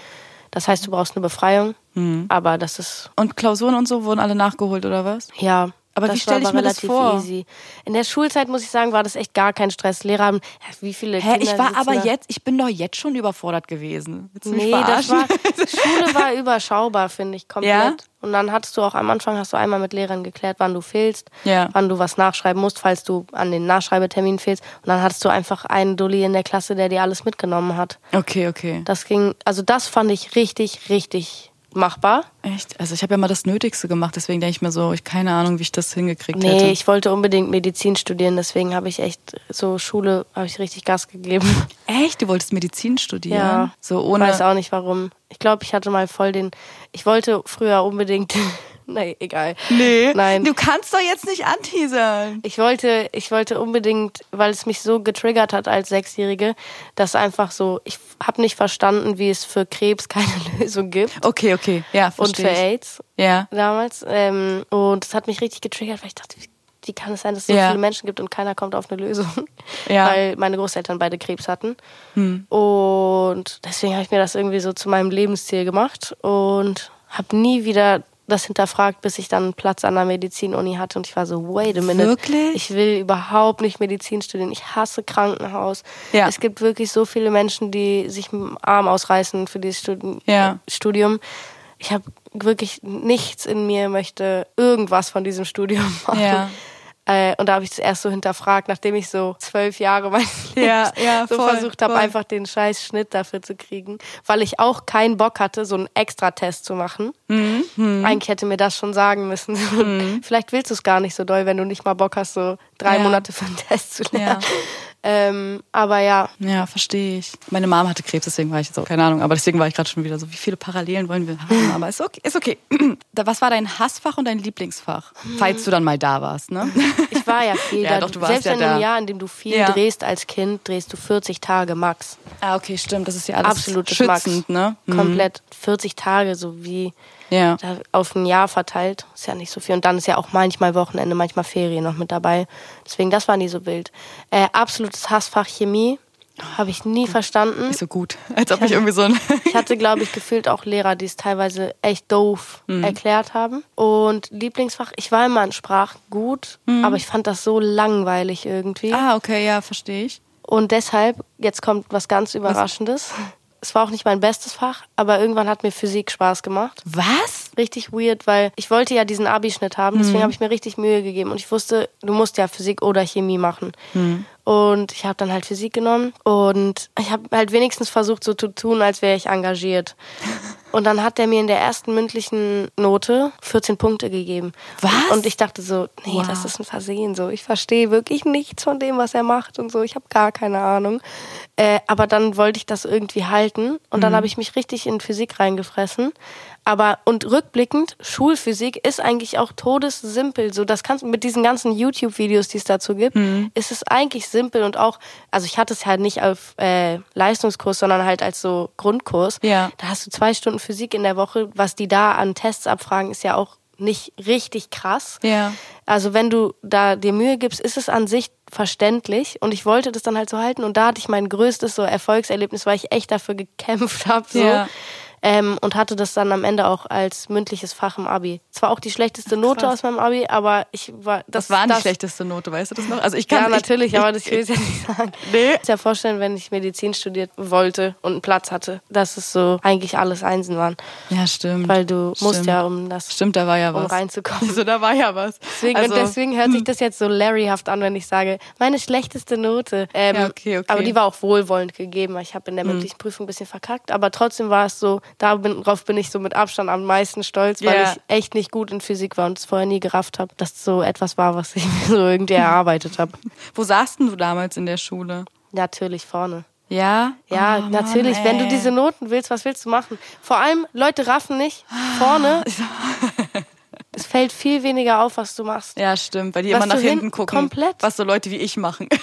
Das heißt, du brauchst eine Befreiung, Mhm. aber das ist Und Klausuren und so wurden alle nachgeholt, oder was? ja. Aber das wie stell war ich mir das vor? Easy. In der Schulzeit muss ich sagen, war das echt gar kein Stress. Lehrer haben, wie viele Hä, Kinder ich war aber da? jetzt, ich bin doch jetzt schon überfordert gewesen. Nee, das war, Schule war überschaubar, finde ich, komplett. Ja? Und dann hattest du auch am Anfang, hast du einmal mit Lehrern geklärt, wann du fehlst, Ja. wann du was nachschreiben musst, falls du an den Nachschreibetermin fehlst. Und dann hattest du einfach einen Dulli in der Klasse, der dir alles mitgenommen hat. Okay, okay. Das ging, also das fand ich richtig, richtig machbar. Echt? Also ich habe ja mal das Nötigste gemacht, deswegen denke ich mir so, ich keine Ahnung, wie ich das hingekriegt Nee, hätte. ich wollte unbedingt Medizin studieren, deswegen habe ich echt so Schule, habe ich richtig Gas gegeben. Echt? Du wolltest Medizin studieren? Ja. So Ich ohne. weiß auch nicht warum. Ich glaube, ich hatte mal voll den. Ich wollte früher unbedingt. Nee, egal. Nee. Nein. Du kannst doch jetzt nicht anteasern. Ich wollte, ich wollte unbedingt, weil es mich so getriggert hat als Sechsjährige, dass einfach so, ich habe nicht verstanden, wie es für Krebs keine Lösung gibt Okay, okay. Ja, und verstehe für ich. AIDS Ja. damals. Ähm, und es hat mich richtig getriggert, weil ich dachte, wie, wie kann es sein, dass es so Ja. viele Menschen gibt und keiner kommt auf eine Lösung? Ja. Weil meine Großeltern beide Krebs hatten. Hm. Und deswegen habe ich mir das irgendwie so zu meinem Lebensziel gemacht und habe nie wieder das hinterfragt, bis ich dann einen Platz an der Medizinuni hatte und ich war so, wait a minute. Wirklich? Ich will überhaupt nicht Medizin studieren. Ich hasse Krankenhaus. Ja. Es gibt wirklich so viele Menschen, die sich den Arm ausreißen für dieses Studi Ja. Studium. Ich habe wirklich nichts in mir möchte irgendwas von diesem Studium machen. Ja. Äh, und da habe ich es erst so hinterfragt, nachdem ich so zwölf Jahre mein Ja, ja, so voll, versucht habe, einfach den scheiß Schnitt dafür zu kriegen. Weil ich auch keinen Bock hatte, so einen Extra-Test zu machen. Mhm, Eigentlich hätte mir das schon sagen müssen. Vielleicht willst du es gar nicht so doll, wenn du nicht mal Bock hast, so drei Ja. Monate für einen Test zu lernen. Ähm, aber ja, Ja, verstehe ich. Meine Mom hatte Krebs, deswegen war ich jetzt auch, keine Ahnung, aber deswegen war ich gerade schon wieder so, wie viele Parallelen wollen wir haben? Aber ist okay. Ist okay. Was war dein Hassfach und dein Lieblingsfach? Falls du dann mal da warst, ne? ich war ja viel Ja, da. doch, du warst Selbst ja in einem da. Jahr, in dem du viel Ja. drehst als Kind, drehst du 40 Tage max. Ah, okay, stimmt. Das ist ja alles Absolutes schützend, Max. ne? Mhm. Komplett 40 Tage, so wie Ja. da auf ein Jahr verteilt. Ist ja nicht so viel. Und dann ist ja auch manchmal Wochenende, manchmal Ferien noch mit dabei. Deswegen, das war nie so wild. Äh, absolutes Hassfach Chemie. Habe ich nie verstanden. Nicht so gut. Als ob ich irgendwie so ein. Ich hatte, glaube ich, gefühlt auch Lehrer, die es teilweise echt doof Mhm. erklärt haben. Und Lieblingsfach, ich war immer in Sprachen gut, aber ich fand das so langweilig irgendwie. Mhm. ah, okay, ja, verstehe ich. Und deshalb, jetzt kommt was ganz Überraschendes. Es war auch nicht mein bestes Fach, aber irgendwann hat mir Physik Spaß gemacht. Was? Richtig weird, weil ich wollte ja diesen Abi-Schnitt haben, Mhm. deswegen habe ich mir richtig Mühe gegeben und ich wusste, du musst ja Physik oder Chemie machen. Mhm. Und ich habe dann halt Physik genommen und ich habe halt wenigstens versucht, so zu tun, als wäre ich engagiert. Und dann hat er mir in der ersten mündlichen Note 14 Punkte gegeben. Was? Und ich dachte so, nee, Wow. das ist ein Versehen so. Ich verstehe wirklich nichts von dem, was er macht und so. Ich habe gar keine Ahnung. Äh, aber dann wollte ich das irgendwie halten und Mhm. dann habe ich mich richtig in Physik reingefressen. Aber und rückblickend, Schulphysik ist eigentlich auch todessimpel. So, das kannst mit diesen ganzen YouTube-Videos, die es dazu gibt, Mhm. ist es eigentlich simpel und auch, also ich hatte es halt nicht auf äh, Leistungskurs, sondern halt als so Grundkurs. Ja. Da hast du zwei Stunden Physik in der Woche. Was die da an Tests abfragen, ist ja auch nicht richtig krass. Ja. Also wenn du da dir Mühe gibst, ist es an sich verständlich und ich wollte das dann halt so halten und da hatte ich mein größtes so Erfolgserlebnis, weil ich echt dafür gekämpft habe so. Ja. Ähm, und hatte das dann am Ende auch als mündliches Fach im Abi. Zwar auch die schlechteste Note krass. aus meinem Abi, aber ich war das Das war die das, schlechteste Note, weißt du das noch? Also ich kann Ja, ich- natürlich, ich, aber das will ich ja nicht sagen. Nee. Ich kann mir vorstellen, wenn ich Medizin studiert wollte und einen Platz hatte, dass es so eigentlich alles Einsen waren. Ja, stimmt. Weil du musst Stimmt. ja, um das Stimmt, da war ja um was. reinzukommen. Also da war ja was. Deswegen, also, und deswegen hört sich das jetzt so Larryhaft an, wenn ich sage, meine schlechteste Note. Ähm, Ja, okay, okay. Aber die war auch wohlwollend gegeben. Ich habe in der mündlichen Prüfung ein bisschen verkackt, aber trotzdem war es so, Darauf bin ich so mit Abstand am meisten stolz, weil Ja. ich echt nicht gut in Physik war und es vorher nie gerafft habe, dass so etwas war, was ich mir so irgendwie erarbeitet habe. Wo saßt denn du damals in der Schule? Natürlich vorne. Ja? Ja, Oh, Mann, natürlich. Wenn du diese Noten willst, was willst du machen? Vor allem, Leute raffen nicht. Vorne, es fällt viel weniger auf, was du machst. Ja, stimmt, weil die Was immer nach hinten hin- gucken. komplett. Was so Leute wie ich machen.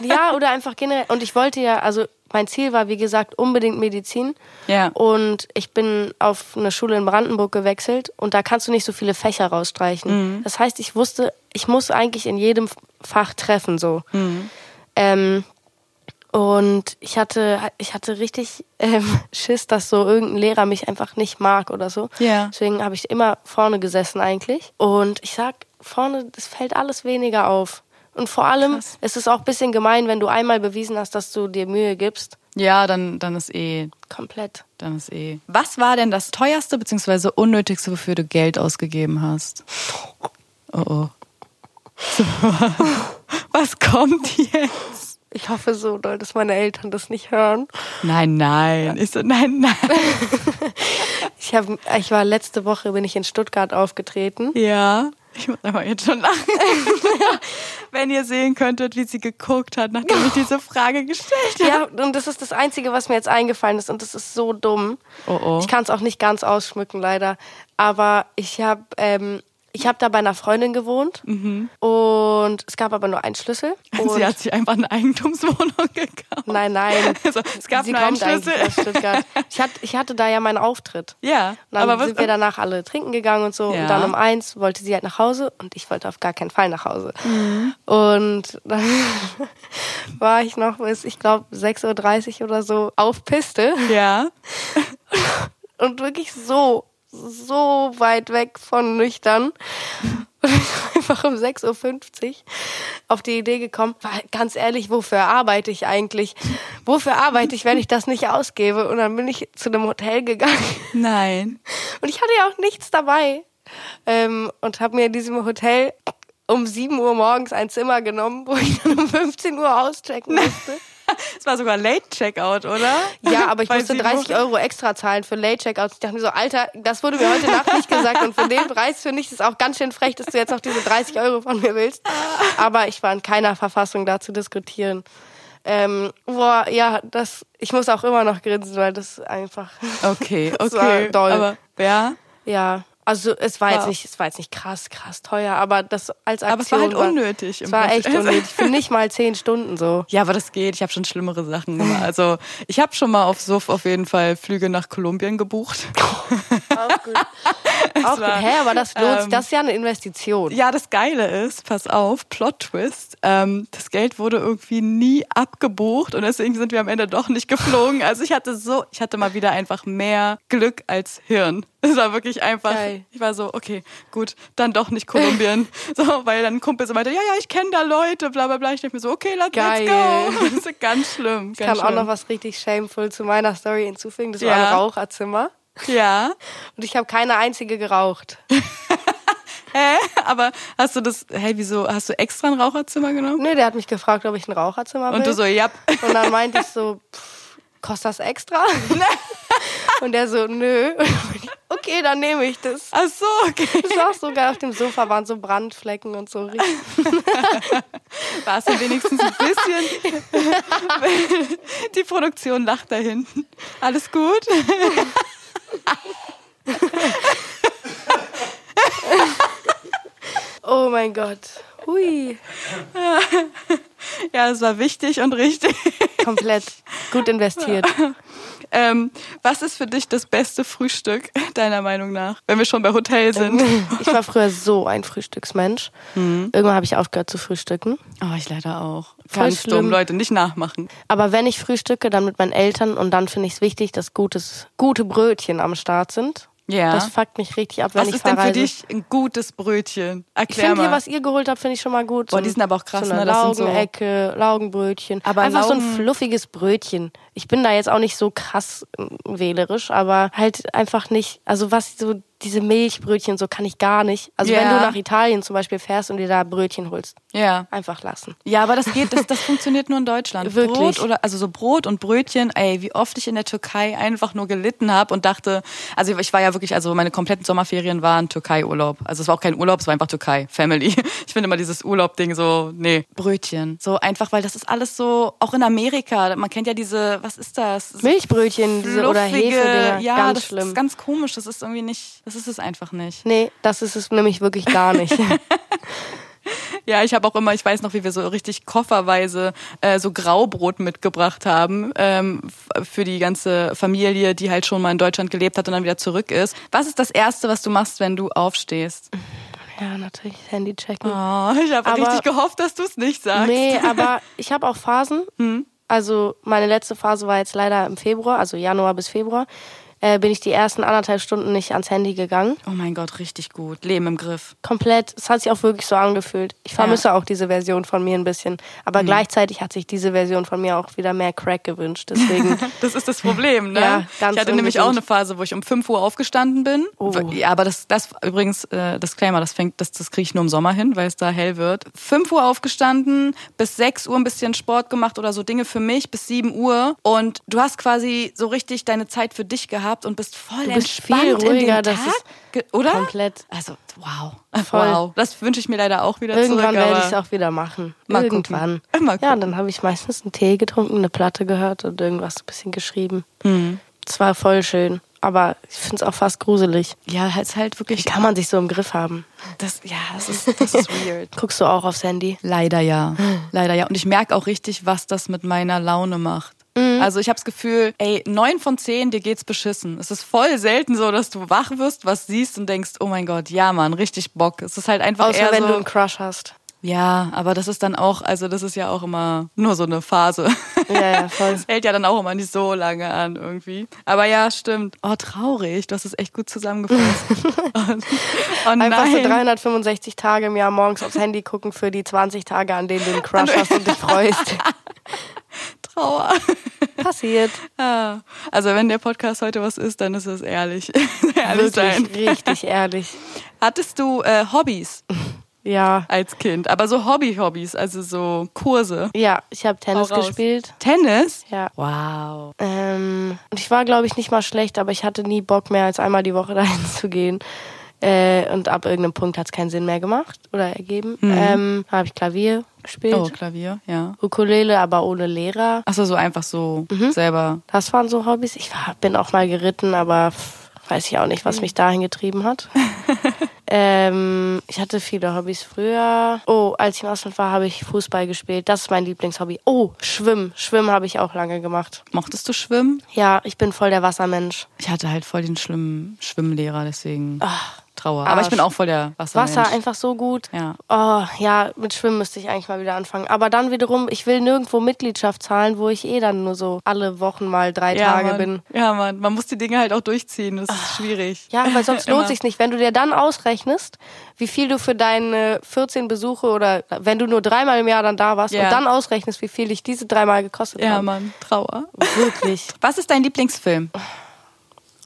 Ja, oder einfach generell. Und ich wollte ja, also mein Ziel war, wie gesagt, unbedingt Medizin. Ja. Und ich bin auf eine Schule in Brandenburg gewechselt und da kannst du nicht so viele Fächer rausstreichen. Das heißt, ich wusste, ich muss eigentlich in jedem Fach treffen, so. Ähm, und ich hatte, ich hatte richtig ähm, Schiss, dass so irgendein Lehrer mich einfach nicht mag oder so. Ja. Deswegen habe ich immer vorne gesessen eigentlich. Und ich sag, vorne, es fällt alles weniger auf. Und vor allem, Krass. es ist auch ein bisschen gemein, wenn du einmal bewiesen hast, dass du dir Mühe gibst. Ja, dann, dann ist eh, Komplett. dann ist eh. Was war denn das teuerste bzw. unnötigste, wofür du Geld ausgegeben hast? Oh oh. So, was kommt jetzt? Ich hoffe so doll, dass meine Eltern das nicht hören. Nein, nein. Ich so, nein, nein. Ich, hab, ich war letzte Woche, bin ich in Stuttgart aufgetreten. Ja. Ich muss aber jetzt schon lachen. Wenn ihr sehen könntet, wie sie geguckt hat, nachdem ich diese Frage gestellt habe. Ja, und das ist das Einzige, was mir jetzt eingefallen ist. Und das ist so dumm. Oh, oh. Ich kann es auch nicht ganz ausschmücken, leider. Aber ich habe ähm, ich hab da bei einer Freundin gewohnt. Und es gab aber nur einen Schlüssel. Und Sie hat sich einfach eine Eigentumswohnung gekauft. nein, nein. Also, es gab Sie nur einen Schlüssel. Ich hatte, ich hatte da ja meinen Auftritt. Ja, Und dann aber was, sind wir danach alle trinken gegangen und so. Ja. Und dann um eins wollte sie halt nach Hause und ich wollte auf gar keinen Fall nach Hause. Mhm. Und dann war ich noch bis, ich glaube, 6.30 Uhr oder so auf Piste ja. und wirklich so, so weit weg von nüchtern. Und ich bin einfach um 6.50 Uhr auf die Idee gekommen, weil ganz ehrlich, wofür arbeite ich eigentlich? Wofür arbeite ich, wenn ich das nicht ausgebe? Und dann bin ich zu einem Hotel gegangen. Nein. Und ich hatte ja auch nichts dabei. Ähm, und habe mir in diesem Hotel um 7 Uhr morgens ein Zimmer genommen, wo ich dann um 15 Uhr auschecken musste. Es war sogar Late Checkout, oder? Ja, aber ich Weil musste sie 30 wurde- Euro extra zahlen für Late Checkouts. Ich dachte mir so, Alter, das wurde mir heute Nacht nicht gesagt und für den Preis finde ich es auch ganz schön frech, dass du jetzt noch diese 30 Euro von mir willst. Aber ich war in keiner Verfassung da zu diskutieren. Ähm, boah, ja, das, ich muss auch immer noch grinsen, weil das einfach, Okay, Das okay. war doll. Aber, ja. ja, also es war jetzt Wow. nicht, es war jetzt nicht krass, krass teuer, aber das als Aktion Aber es war halt unnötig. Es war Prinzip. echt unnötig. Für nicht mal 10 Stunden so. Ja, aber das geht. Ich habe schon schlimmere Sachen gemacht. Also ich habe schon mal auf Suff auf jeden Fall Flüge nach Kolumbien gebucht. Auch gut. Auch gut. war, Hä, aber das lohnt ähm, Das ist ja eine Investition. Ja, das Geile ist, pass auf, Plot-Twist, ähm, das Geld wurde irgendwie nie abgebucht und deswegen sind wir am Ende doch nicht geflogen. Also ich hatte so, ich hatte mal wieder einfach mehr Glück als Hirn. Es war wirklich einfach, Geil. ich war so, okay, gut, dann doch nicht Kolumbien. so, weil dann ein Kumpel so meinte, ja, ja, ich kenne da Leute, bla bla bla. Ich dachte mir so, okay, let's, Geil. let's go. Das ist ganz schlimm. Ich Ganz kann auch schlimm. noch was richtig shameful zu meiner Story hinzufügen. Das war Ja. ein Raucherzimmer. Ja. Und ich habe keine einzige geraucht. Hä? Aber hast du das, hey, wieso, hast du extra ein Raucherzimmer genommen? Nö, der hat mich gefragt, ob ich ein Raucherzimmer will. Und du so, ja. Und dann meinte ich so, pff, kostet das extra? Und der so, nö. Okay, dann nehme ich das. Ach so, okay. Das war auch so geil. Auf dem Sofa waren so Brandflecken und so. War es denn wenigstens ein bisschen? Die Produktion lacht da hinten. Alles gut? Oh mein Gott. Hui. Ja, es war wichtig und richtig. Komplett. Gut investiert. Ähm, was ist für dich das beste Frühstück, deiner Meinung nach, wenn wir schon bei Hotel sind? Ich war früher so ein Frühstücksmensch. Irgendwann habe ich aufgehört zu frühstücken. Oh, ich leider auch. Voll Ganz schlimm. dumm, Leute, nicht nachmachen. Aber wenn ich frühstücke, dann mit meinen Eltern und dann finde ich es wichtig, dass gutes, gute Brötchen am Start sind. Ja. Das fuckt mich richtig ab, wenn was ich ist denn für verreise. dich ein gutes Brötchen? Ich Erklär finde hier, was ihr geholt habt, finde ich schon mal gut. Boah, die sind aber auch krass, so eine ne? Das sind so- Laugenecke, Laugenbrötchen. Aber Einfach so ein Laugen- fluffiges Brötchen. Ich bin da jetzt auch nicht so krass äh, wählerisch, aber halt einfach nicht, also was so diese Milchbrötchen, so kann ich gar nicht. Also Ja. wenn du nach Italien zum Beispiel fährst und dir da Brötchen holst, Ja. einfach lassen. Ja, aber das geht, das, das funktioniert nur in Deutschland. Wirklich? Brot oder also so Brot und Brötchen, ey, wie oft ich in der Türkei einfach nur gelitten habe und dachte, also ich war ja wirklich, also meine kompletten Sommerferien waren Türkei-Urlaub. Also es war auch kein Urlaub, es war einfach Türkei, Family. Ich finde immer dieses Urlaub-Ding so, nee, Brötchen. So einfach, weil das ist alles so, auch in Amerika, man kennt ja diese, was ist das? Milchbrötchen diese, oder Hefedinger, Ja, ganz das schlimm. ist ganz komisch, das ist irgendwie nicht, das ist es einfach nicht. nee, das ist es nämlich wirklich gar nicht. Ja, ich habe auch immer, ich weiß noch, wie wir so richtig kofferweise äh, so Graubrot mitgebracht haben ähm, für die ganze Familie, die halt schon mal in Deutschland gelebt hat und dann wieder zurück ist. Was ist das Erste, was du machst, wenn du aufstehst? ja, natürlich Handy checken. Oh, ich habe richtig gehofft, dass du es nicht sagst. Nee, aber ich habe auch Phasen. Hm. Also meine letzte Phase war jetzt leider im Februar, also Januar bis Februar. Äh, bin ich die ersten anderthalb Stunden nicht ans Handy gegangen. Oh mein Gott, richtig gut. Leben im Griff. Komplett. Es hat sich auch wirklich so angefühlt. Ich vermisse auch diese Version von mir ein bisschen. Aber gleichzeitig hat sich diese Version von mir auch wieder mehr Crack gewünscht. Deswegen. Das ist das Problem, ne? Ja, ganz ich hatte nämlich auch eine Phase, wo ich um 5 Uhr aufgestanden bin. Oh. Ja, aber das, das übrigens, äh, Disclaimer, das fängt, das, das kriege ich nur im Sommer hin, weil es da hell wird. 5 Uhr aufgestanden, bis 6 Uhr ein bisschen Sport gemacht oder so Dinge für mich, bis 7 Uhr. Und du hast quasi so richtig deine Zeit für dich gehabt und bist voll Du bist viel ruhiger, das ist oder? komplett. Also, wow. Voll. Wow. Das wünsche ich mir leider auch wieder Irgendwann zurück. werde aber ich es auch wieder machen. Mal Irgendwann. gucken. Mal Ja, dann habe ich meistens einen Tee getrunken, eine Platte gehört und irgendwas ein bisschen geschrieben. Mhm. Es war voll schön. Aber ich finde es auch fast gruselig. Ja, es ist halt wirklich. Wie kann man sich so im Griff haben? Das, ja, das ist, das ist weird. Guckst du auch aufs Handy? Leider ja. Leider ja. Und ich merke auch richtig, was das mit meiner Laune macht. Mhm. Also ich habe das Gefühl, ey, neun von zehn, dir geht's beschissen. Es ist voll selten so, dass du wach wirst, was siehst und denkst, oh mein Gott, ja Mann, richtig Bock. Es ist halt einfach Außer eher wenn so, du einen Crush hast. ja, aber das ist dann auch, also das ist ja auch immer nur so eine Phase. Ja, ja, voll. Das hält ja dann auch immer nicht so lange an irgendwie. Aber ja, stimmt. Oh, traurig. Du hast es echt gut zusammengefasst. oh, oh Einfach so nein. 365 Tage im Jahr morgens aufs Handy gucken für die 20 Tage, an denen du einen Crush hast und dich freust. Trauer. Passiert. Ah, Also wenn der Podcast heute was ist, dann ist es ehrlich. ehrlich sein. Richtig ehrlich. Hattest du äh, Hobbys Ja. als Kind? Aber so Hobby-Hobbys, also so Kurse. Ja, ich habe Tennis gespielt. Tennis? Ja. Wow. Ähm, und ich war, glaube ich, nicht mal schlecht, aber ich hatte nie Bock mehr, als einmal die Woche dahin zu gehen. Äh, und ab irgendeinem Punkt hat es keinen Sinn mehr gemacht oder ergeben. Ähm, habe ich Klavier gespielt. Oh, Klavier, ja. Ukulele, aber ohne Lehrer. Achso, so einfach so Mhm. selber. Das waren so Hobbys. Ich war, bin auch mal geritten, aber weiß ich auch nicht, was mich dahin getrieben hat. ähm, ich hatte viele Hobbys früher. Oh, als ich im Ausland war, habe ich Fußball gespielt. Das ist mein Lieblingshobby. Oh, Schwimmen. Schwimmen habe ich auch lange gemacht. Mochtest du schwimmen? Ja, ich bin voll der Wassermensch. Ich hatte halt voll den schlimmen Schwimmlehrer, deswegen Ach, Trauer. Aber ich bin Arsch. auch voll der Wassermensch. Wasser einfach so gut. Ja. Oh, ja, mit Schwimmen müsste ich eigentlich mal wieder anfangen. Aber dann wiederum, ich will nirgendwo Mitgliedschaft zahlen, wo ich eh dann nur so alle Wochen mal drei ja, Tage Mann. bin. Ja, man, man muss die Dinge halt auch durchziehen. Das ist schwierig. Ja, weil sonst lohnt sich nicht. Wenn du dir dann ausrechnest, wie viel du für deine 14 Besuche oder wenn du nur dreimal im Jahr dann da warst Ja. und dann ausrechnest, wie viel dich diese dreimal gekostet Ja, haben. Mann, Trauer. Wirklich. Was ist dein Lieblingsfilm?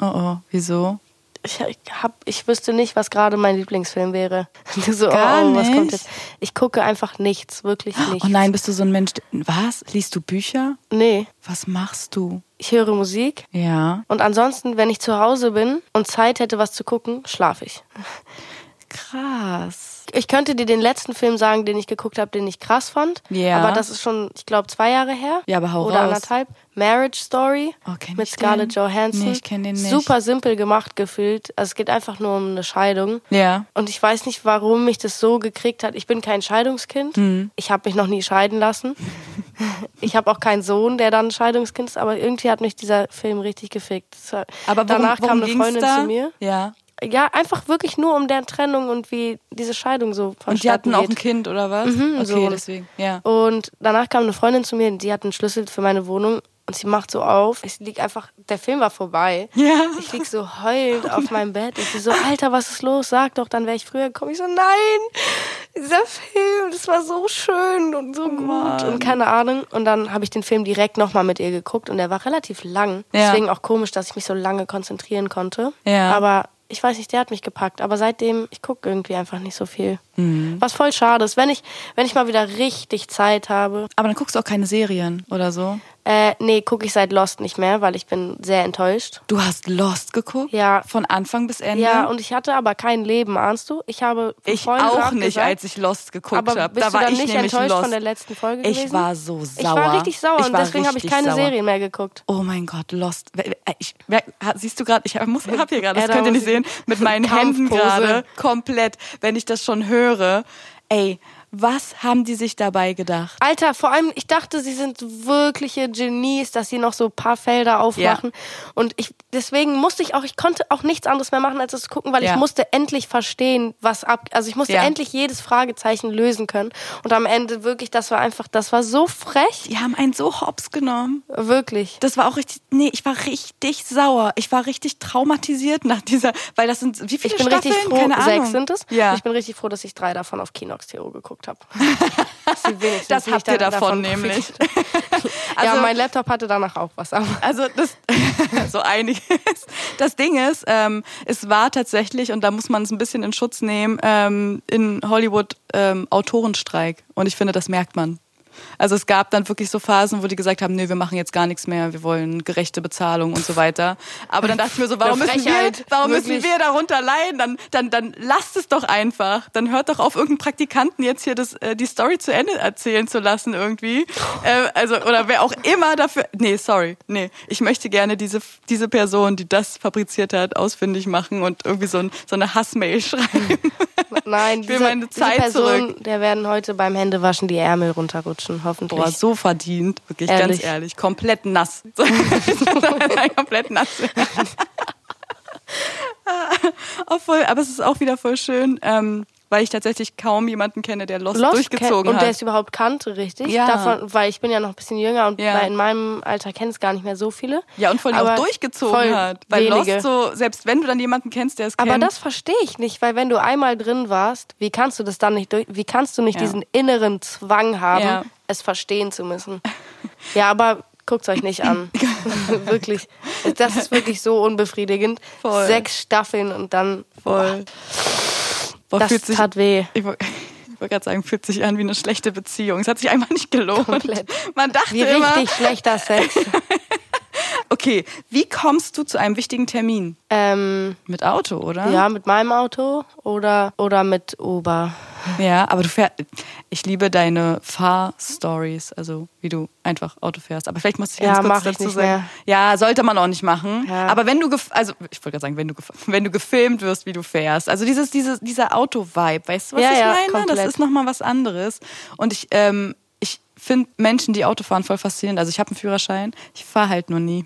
Oh oh, wieso? Ich, hab, ich wüsste nicht, was gerade mein Lieblingsfilm wäre. So, Gar oh, oh, was kommt nicht? jetzt? Ich gucke einfach nichts, wirklich nichts. Oh nein, bist du so ein Mensch. Was? Liest du Bücher? Nee, Was machst du? ich höre Musik Ja. und ansonsten, wenn ich zu Hause bin und Zeit hätte, was zu gucken, schlafe ich. Krass. Ich könnte dir den letzten Film sagen, den ich geguckt habe, den ich krass fand. Ja. Aber das ist schon, ich glaube, zwei Jahre her. Ja, aber hau Oder raus. anderthalb. Marriage Story Oh, mit Scarlett den? Johansson. Nee, ich kenn den nicht. Super simpel gemacht gefühlt. Also es geht einfach nur um eine Scheidung. Ja. Und ich weiß nicht, warum mich das so gekriegt hat. Ich bin kein Scheidungskind. Hm. Ich habe mich noch nie scheiden lassen. ich habe auch keinen Sohn, der dann ein Scheidungskind ist. Aber irgendwie hat mich dieser Film richtig gefickt. Aber worum, danach worum kam eine Freundin da? zu mir. Ja. Ja, einfach wirklich nur um deren Trennung und wie diese Scheidung so Und die hatten auch geht. ein Kind oder was? Mhm, okay, Sohn. deswegen. Ja. Und danach kam eine Freundin zu mir, und die hat einen Schlüssel für meine Wohnung und sie macht so auf. Ich lieg einfach, der Film war vorbei. Ja. Ich lieg so heulend auf meinem Bett und sie so, Alter, was ist los? Sag doch, dann wäre ich früher gekommen. Ich so, nein, dieser Film, das war so schön und so gut Oh Mann. und keine Ahnung. Und dann habe ich den Film direkt nochmal mit ihr geguckt und der war relativ lang. Ja. Deswegen auch komisch, dass ich mich so lange konzentrieren konnte. Ja. Aber ich weiß nicht, der hat mich gepackt. Aber seitdem, ich gucke irgendwie einfach nicht so viel. Was voll schade ist. Wenn ich, wenn ich mal wieder richtig Zeit habe, Aber dann guckst du auch keine Serien oder so. Äh, nee, gucke ich seit Lost nicht mehr, weil ich bin sehr enttäuscht. Du hast Lost geguckt? Ja. Von Anfang bis Ende? Ja, und ich hatte aber kein Leben, ahnst du? Ich habe ich auch nicht, abgesagt. als ich Lost geguckt habe. Da war ich nicht nämlich enttäuscht Lost. von der letzten Folge Ich gewesen? war so sauer. Ich war richtig sauer Ich und deswegen habe ich keine sauer. Serien mehr geguckt. Oh mein Gott, Lost. Ich, siehst du gerade, ich muss, hab hier gerade, das könnt ihr nicht sehen, ich- mit meinen Händen gerade komplett, wenn ich das schon höre. Ey, was haben die sich dabei gedacht? Alter, vor allem, ich dachte, sie sind wirkliche Genies, dass sie noch so ein paar Felder aufmachen. Und ich, deswegen musste ich auch, ich konnte auch nichts anderes mehr machen, als das gucken, weil Ja. ich musste endlich verstehen, was ab, also ich musste Ja. endlich jedes Fragezeichen lösen können. Und am Ende wirklich, das war einfach, das war so frech. Die haben einen so hops genommen. Wirklich. Das war auch richtig, nee, ich war richtig sauer. Ich war richtig traumatisiert nach dieser, weil das sind, wie viele Ich bin Staffeln? richtig froh, Keine Ahnung. sechs sind es. Ja. Ich bin richtig froh, dass ich drei davon auf Kinox Theo geguckt habe. Das nicht habt ihr da- davon nämlich. profitiert. ja, Also- mein Laptop hatte danach auch was. Aber Also das so einiges. Das Ding ist, ähm, es war tatsächlich und da muss man es ein bisschen in Schutz nehmen ähm, in Hollywood ähm, Autorenstreik und ich finde, das merkt man. Also es gab dann wirklich so Phasen, wo die gesagt haben, nee, wir machen jetzt gar nichts mehr, wir wollen gerechte Bezahlung und so weiter. Aber dann dachte ich mir so, warum müssen wir, warum müssen wir darunter leiden? Dann, dann, dann lasst es doch einfach. Dann hört doch auf, irgendeinen Praktikanten jetzt hier das, äh, die Story zu Ende erzählen zu lassen irgendwie. Äh, also oder wer auch immer dafür. Nee, sorry, nee. Ich möchte gerne diese diese Person, die das fabriziert hat, ausfindig machen und irgendwie so, ein, so eine Hassmail schreiben. Nein, Ich will diese, meine Zeit diese Person, zurück. der werden heute beim Händewaschen die Ärmel runterrutschen, hoffentlich. Boah, so verdient, wirklich Ehrlich. ganz ehrlich, komplett nass, komplett nass. voll, aber es ist auch wieder voll schön, ähm, weil ich tatsächlich kaum jemanden kenne, der Lost, Lost durchgezogen kennt- und hat. der es überhaupt kannte, richtig? Ja. Davon, weil ich bin ja noch ein bisschen jünger und Ja. in meinem Alter kennen es gar nicht mehr so viele. ja, und vor allem auch Aber durchgezogen voll hat. Weil wenige. Lost so, selbst wenn du dann jemanden kennst, der es Aber kennt. das verstehe ich nicht, weil wenn du einmal drin warst, wie kannst du das dann nicht durch, wie kannst du nicht Ja. diesen inneren Zwang haben, es verstehen zu müssen? Ja, aber guckt's euch nicht an. wirklich. Das ist wirklich so unbefriedigend. Voll. Sechs Staffeln und dann voll. Boah, das fühlt sich, tat weh. ich wollte wollt gerade sagen, fühlt sich an wie eine schlechte Beziehung. Es hat sich einfach nicht gelohnt. Komplett. Man dachte Wie immer, richtig schlechter Sex. okay, wie kommst du zu einem wichtigen Termin? ähm, Mit Auto, oder? ja, mit meinem Auto oder, oder mit Uber. Ja, aber du fährst. Ich liebe deine Fahrstories, also wie du einfach Auto fährst. Aber vielleicht musst du Ja, ganz kurz mach ich dazu nicht sagen. mehr. Ja, sollte man auch nicht machen. Ja. Aber wenn du, also ich wollte gerade sagen, wenn du, wenn du gefilmt wirst, wie du fährst, also dieses, dieses, dieser Auto-Vibe, weißt du, was Ja, ich ja, meine? Das komplett. ist nochmal was anderes. Und ich, ähm, ich finde Menschen, die Auto fahren, voll faszinierend. Also ich habe einen Führerschein, ich fahre halt nur nie.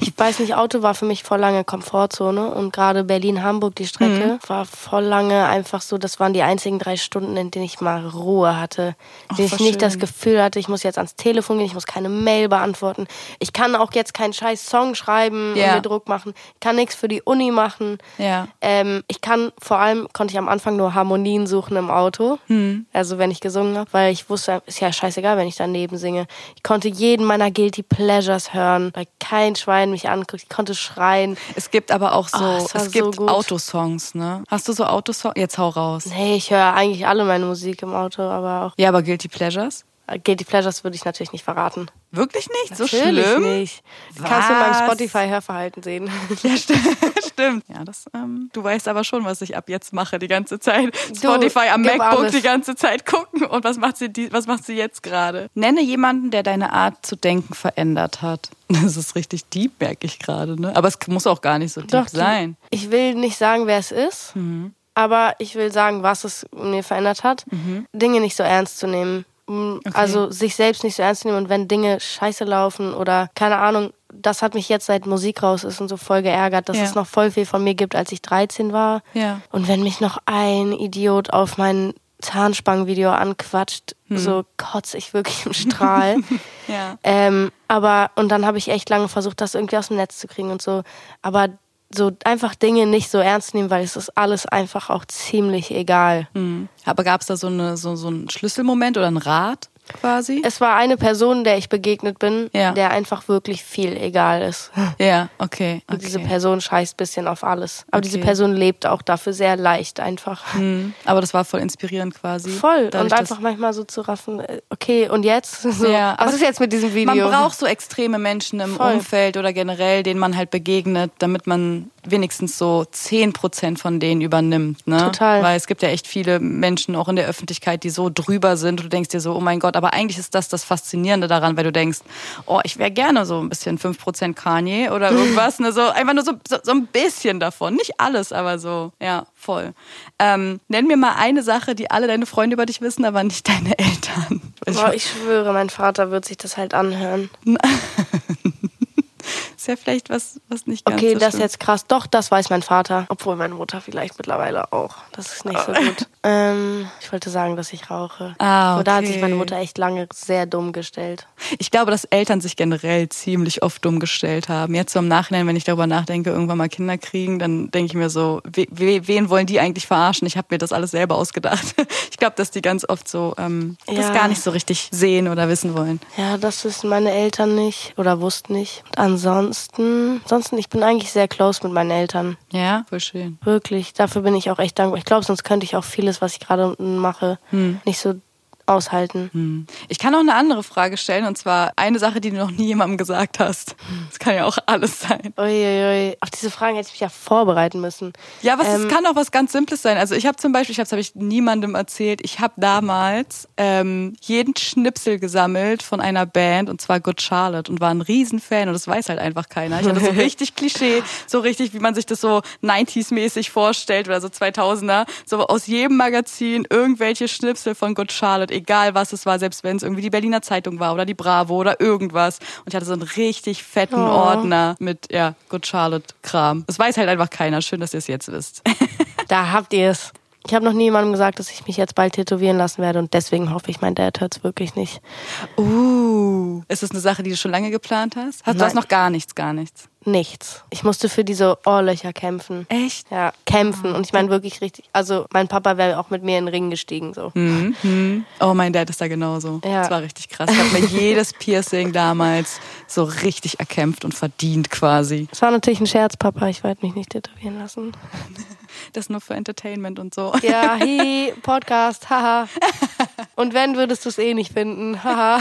Ich weiß nicht, Auto war für mich voll lange Komfortzone und gerade Berlin-Hamburg, die Strecke, Mhm. war voll lange einfach so, das waren die einzigen drei Stunden, in denen ich mal Ruhe hatte. In denen ich nicht das schön. Gefühl hatte, ich muss jetzt ans Telefon gehen, ich muss keine Mail beantworten. Ich kann auch jetzt keinen scheiß Song schreiben Ja. und mir Druck machen. Ich kann nichts für die Uni machen. Ja. Ähm, ich kann, vor allem konnte ich am Anfang nur Harmonien suchen im Auto. Hm. Also wenn ich gesungen habe, weil ich wusste, ist ja scheißegal, wenn ich daneben singe. Ich konnte jeden meiner Guilty Pleasures hören, weil kein Schwein mich anguckt. Ich konnte schreien. Es gibt aber auch so, Ah, es es gibt so. Autosongs, ne? Hast du so Autosongs? Jetzt hau raus. Nee, ich höre eigentlich alle meine Musik im Auto, aber auch Ja, aber Guilty Pleasures? Guilty Pleasures würde ich natürlich nicht verraten. Wirklich nicht? So Natürlich schlimm? nicht. Kannst du in meinem Was? Spotify-Hörverhalten sehen. Ja, stimmt. stimmt. Ja, das, ähm, du weißt aber schon, was ich ab jetzt mache die ganze Zeit. Spotify am gib MacBook die ganze Zeit gucken. Und was macht sie, die, was macht sie jetzt gerade? Nenne jemanden, der deine Art zu denken verändert hat. Das ist richtig deep, merke ich gerade. Ne? Aber es muss auch gar nicht so deep Doch, sein. Ich will nicht sagen, wer es ist, Mhm. aber ich will sagen, was es mir verändert hat. Dinge nicht so ernst zu nehmen. Mm, Also sich selbst nicht so ernst zu nehmen und wenn Dinge scheiße laufen oder keine Ahnung, das hat mich jetzt seit Musik raus ist und so voll geärgert, dass Ja. es noch voll viel von mir gibt, als ich 13 war. Ja. Und wenn mich noch ein Idiot auf mein Zahnspangenvideo anquatscht, so kotze ich wirklich im Strahl. Ja. Ähm, aber, und dann habe ich echt lange versucht, das irgendwie aus dem Netz zu kriegen und so. Aber so einfach Dinge nicht so ernst nehmen, weil es ist alles einfach auch ziemlich egal. Mhm. Aber gab es da so, eine, so, so einen Schlüsselmoment oder einen Rat? Quasi? Es war eine Person, der ich begegnet bin, Ja. der einfach wirklich viel egal ist. Ja, okay. Und okay. diese Person scheißt bisschen auf alles. Aber diese Okay. Person lebt auch dafür sehr leicht einfach. Hm, Aber das war voll inspirierend quasi. Voll. Dadurch, und einfach manchmal so zu raffen, äh, okay, und jetzt? So, Ja, aber was ist jetzt mit diesem Video? Man braucht so extreme Menschen im Voll. Umfeld oder generell, denen man halt begegnet, damit man wenigstens so 10% von denen übernimmt. Ne? Total. Weil es gibt ja echt viele Menschen auch in der Öffentlichkeit, die so drüber sind und du denkst dir so, oh mein Gott, aber eigentlich ist das das Faszinierende daran, weil du denkst, oh, ich wäre gerne so ein bisschen 5% Kanye oder irgendwas. ne? so, einfach nur so, so, so ein bisschen davon. Nicht alles, aber so, ja, voll. Ähm, nenn mir mal eine Sache, die alle deine Freunde über dich wissen, aber nicht deine Eltern. Boah, ich schwöre, mein Vater wird sich das halt anhören. ist ja vielleicht was, was nicht ganz Okay, so das ist jetzt krass. Doch, das weiß mein Vater. Obwohl meine Mutter vielleicht mittlerweile auch. Das ist nicht so gut. Ähm, ich wollte sagen, dass ich rauche. Ah, Aber da hat sich okay. meine Mutter echt lange sehr dumm gestellt. Ich glaube, dass Eltern sich generell ziemlich oft dumm gestellt haben. Jetzt so im Nachhinein, wenn ich darüber nachdenke, irgendwann mal Kinder kriegen, dann denke ich mir so, we, we, wen wollen die eigentlich verarschen? Ich habe mir das alles selber ausgedacht. Ich glaube, dass die ganz oft so ähm, das Ja. gar nicht so richtig sehen oder wissen wollen. Ja, das wissen meine Eltern nicht oder wussten nicht. Und ansonsten, ansonsten, ich bin eigentlich sehr close mit meinen Eltern. Ja, voll schön. Wirklich. Dafür bin ich auch echt dankbar. Ich glaube, sonst könnte ich auch vieles, was ich gerade mache, nicht so aushalten. Hm. Ich kann auch eine andere Frage stellen und zwar eine Sache, die du noch nie jemandem gesagt hast. Das kann ja auch alles sein. Uiuiui. Auf diese Fragen hätte ich mich ja vorbereiten müssen. Ja, was Ähm, es kann auch was ganz Simples sein. Also ich habe zum Beispiel, ich habe es habe ich niemandem erzählt, ich habe damals ähm, jeden Schnipsel gesammelt von einer Band und zwar Good Charlotte und war ein Riesenfan und das weiß halt einfach keiner. Ich hatte so richtig Klischee, so richtig, wie man sich das so 90s-mäßig vorstellt oder so 2000er, so aus jedem Magazin irgendwelche Schnipsel von Good Charlotte, egal was es war, selbst wenn es irgendwie die Berliner Zeitung war oder die Bravo oder irgendwas. Und ich hatte so einen richtig fetten Oh. Ordner mit, ja, Good Charlotte-Kram. Das weiß halt einfach keiner. Schön, dass ihr es jetzt wisst. Da habt ihr es. Ich habe noch nie jemandem gesagt, dass ich mich jetzt bald tätowieren lassen werde und deswegen hoffe ich, mein Dad hört es wirklich nicht. Uh. Ist das eine Sache, die du schon lange geplant hast? hast du hast noch gar nichts, gar nichts. Nichts. Ich musste für diese Ohrlöcher kämpfen. Echt? Ja, kämpfen. Und ich meine wirklich richtig. Also mein Papa wäre auch mit mir in den Ring gestiegen. so. Mhm. Oh, mein Dad ist da genauso. Ja. Das war richtig krass. Ich habe mir jedes Piercing damals so richtig erkämpft und verdient quasi. Es war natürlich ein Scherz, Papa. Ich werde mich nicht tätowieren lassen. Das nur für Entertainment und so. Ja, hi, Podcast, haha. Und wenn, würdest du es eh nicht finden, haha.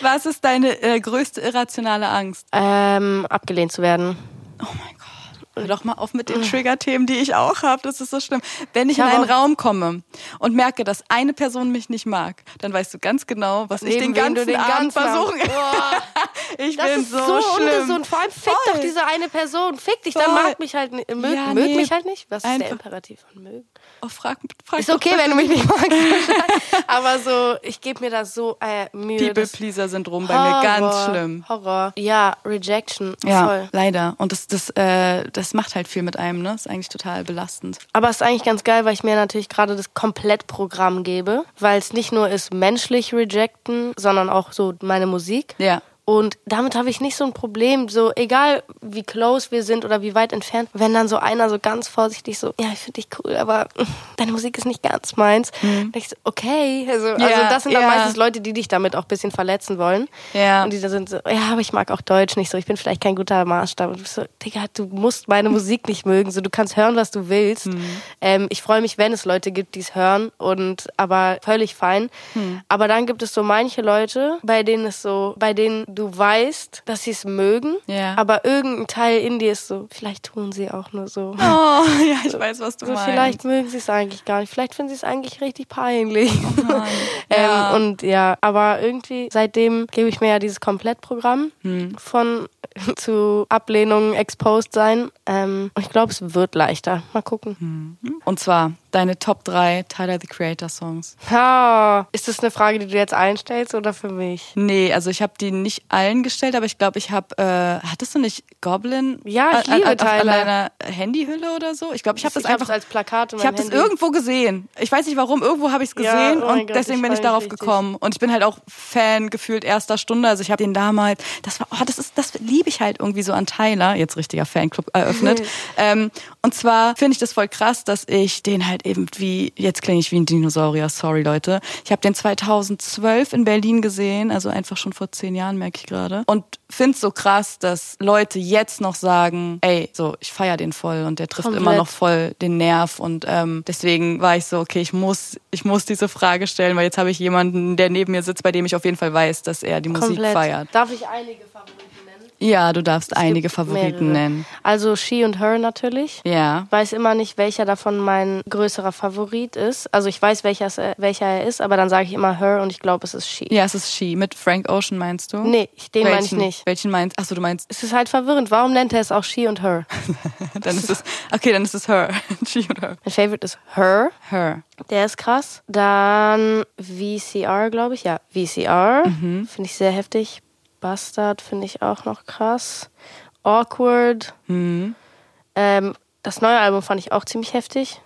Was ist deine äh, größte irrationale Angst? Ähm, abgelehnt zu werden. Oh mein Gott. Hör doch mal auf mit den Trigger-Themen, die ich auch habe. Das ist so schlimm. Wenn ich, Ich in einen Raum komme und merke, dass eine Person mich nicht mag, dann weißt du ganz genau, was ich den ganzen, den Abend Boah. Ich Das bin ist so, so, schlimm. ungesund. Vor allem fick Voll. doch diese eine Person. Fick dich, dann Voll. mag mich halt nicht. Mög, Ja, mög nee. mich halt nicht. Was ist der Imperativ von mögen? Oh, frag, frag Ist okay, wenn du mich nicht magst. Aber so, ich gebe mir da so äh, Mühe. People-Pleaser-Syndrom bei mir ganz schlimm. Horror. Ja, Rejection. Ja, Voll. leider. Und das, das, äh, das macht halt viel mit einem, ne? Ist eigentlich total belastend. Aber es ist eigentlich ganz geil, weil ich mir natürlich gerade das Komplettprogramm gebe, weil es nicht nur ist menschlich rejecten, sondern auch so meine Musik. Ja. Und damit habe ich nicht so ein Problem, so egal wie close wir sind oder wie weit entfernt, wenn dann so einer so ganz vorsichtig so, ja, ich finde dich cool, aber deine Musik ist nicht ganz meins. Denk ich so, okay. Also, also das sind dann Mhm. ja. meistens Leute, die dich damit auch ein bisschen verletzen wollen. Ja. Und die da sind so, ja, aber ich mag auch Deutsch nicht so, ich bin vielleicht kein guter Maßstab. Und du bist so, Digga, du musst meine Musik nicht mögen, so du kannst hören, was du willst. Mhm. Ähm, ich freue mich, wenn es Leute gibt, die es hören und aber völlig fein. Hm. Aber dann gibt es so manche Leute, bei denen es so, bei denen du weißt, dass sie es mögen, Ja. aber irgendein Teil in dir ist so, vielleicht tun sie auch nur so. Oh, ja, ich weiß, was du So, meinst. vielleicht mögen sie es eigentlich gar nicht. Vielleicht finden sie es eigentlich richtig peinlich. Mann. ähm, Ja. Und ja, aber irgendwie seitdem gebe ich mir ja dieses Komplettprogramm Hm. von zu Ablehnung exposed sein. Ähm, und ich glaube, es wird leichter. Mal gucken. Hm. Und zwar deine Top 3 Tyler the Creator Songs. Ha, ist das eine Frage, die du jetzt einstellst oder für mich? Nee, also ich habe die nicht allen gestellt, aber ich glaube, ich habe, äh, hattest du nicht Goblin? Ja, ich an, liebe an, an Tyler. deiner Handyhülle oder so? Ich glaube, ich habe das ich einfach als Plakat in Ich habe das irgendwo gesehen. Ich weiß nicht warum, irgendwo habe ich es Ja, gesehen oh mein und Gott, deswegen ich bin ich darauf richtig. gekommen. Und ich bin halt auch Fan gefühlt erster Stunde. Also ich habe den damals, das war, oh, das ist, das liebe ich halt irgendwie so an Tyler, jetzt richtiger Fanclub eröffnet. ähm, und zwar finde ich das voll krass, dass ich den halt halt irgendwie, jetzt klinge ich wie ein Dinosaurier, sorry Leute. Ich habe den 2012 in Berlin gesehen, also einfach schon vor zehn Jahren, merke ich gerade. Und find's so krass, dass Leute jetzt noch sagen, ey, so, ich feier den voll und der trifft Komplett. immer noch voll den Nerv. Und ähm, deswegen war ich so, okay, ich muss, ich muss diese Frage stellen, weil jetzt habe ich jemanden, der neben mir sitzt, bei dem ich auf jeden Fall weiß, dass er die Musik Komplett. feiert. Darf ich einige Favoriten nennen? Ja, du darfst einige gibt Favoriten mehrere. nennen. Also She und Her natürlich. Ja. Weiß immer nicht, welcher davon mein größerer Favorit ist. Also ich weiß, welcher, es- äh, welcher er ist, aber dann sage ich immer Her und ich glaube, es ist She. Ja, es ist She. Mit Frank Ocean meinst du? Nee, den meine ich nicht. Welchen meinst Achso, du meinst, Es ist halt verwirrend. Warum nennt er es auch She und Her? dann ist es, okay, dann ist es Her. She und Her. Mein Favorite ist Her. Her. Der ist krass. Dann VCR, glaube ich. Ja, VCR. Mhm. Finde ich sehr heftig. Bastard finde ich auch noch krass. Awkward. Mhm. Ähm, das neue Album fand ich auch ziemlich heftig.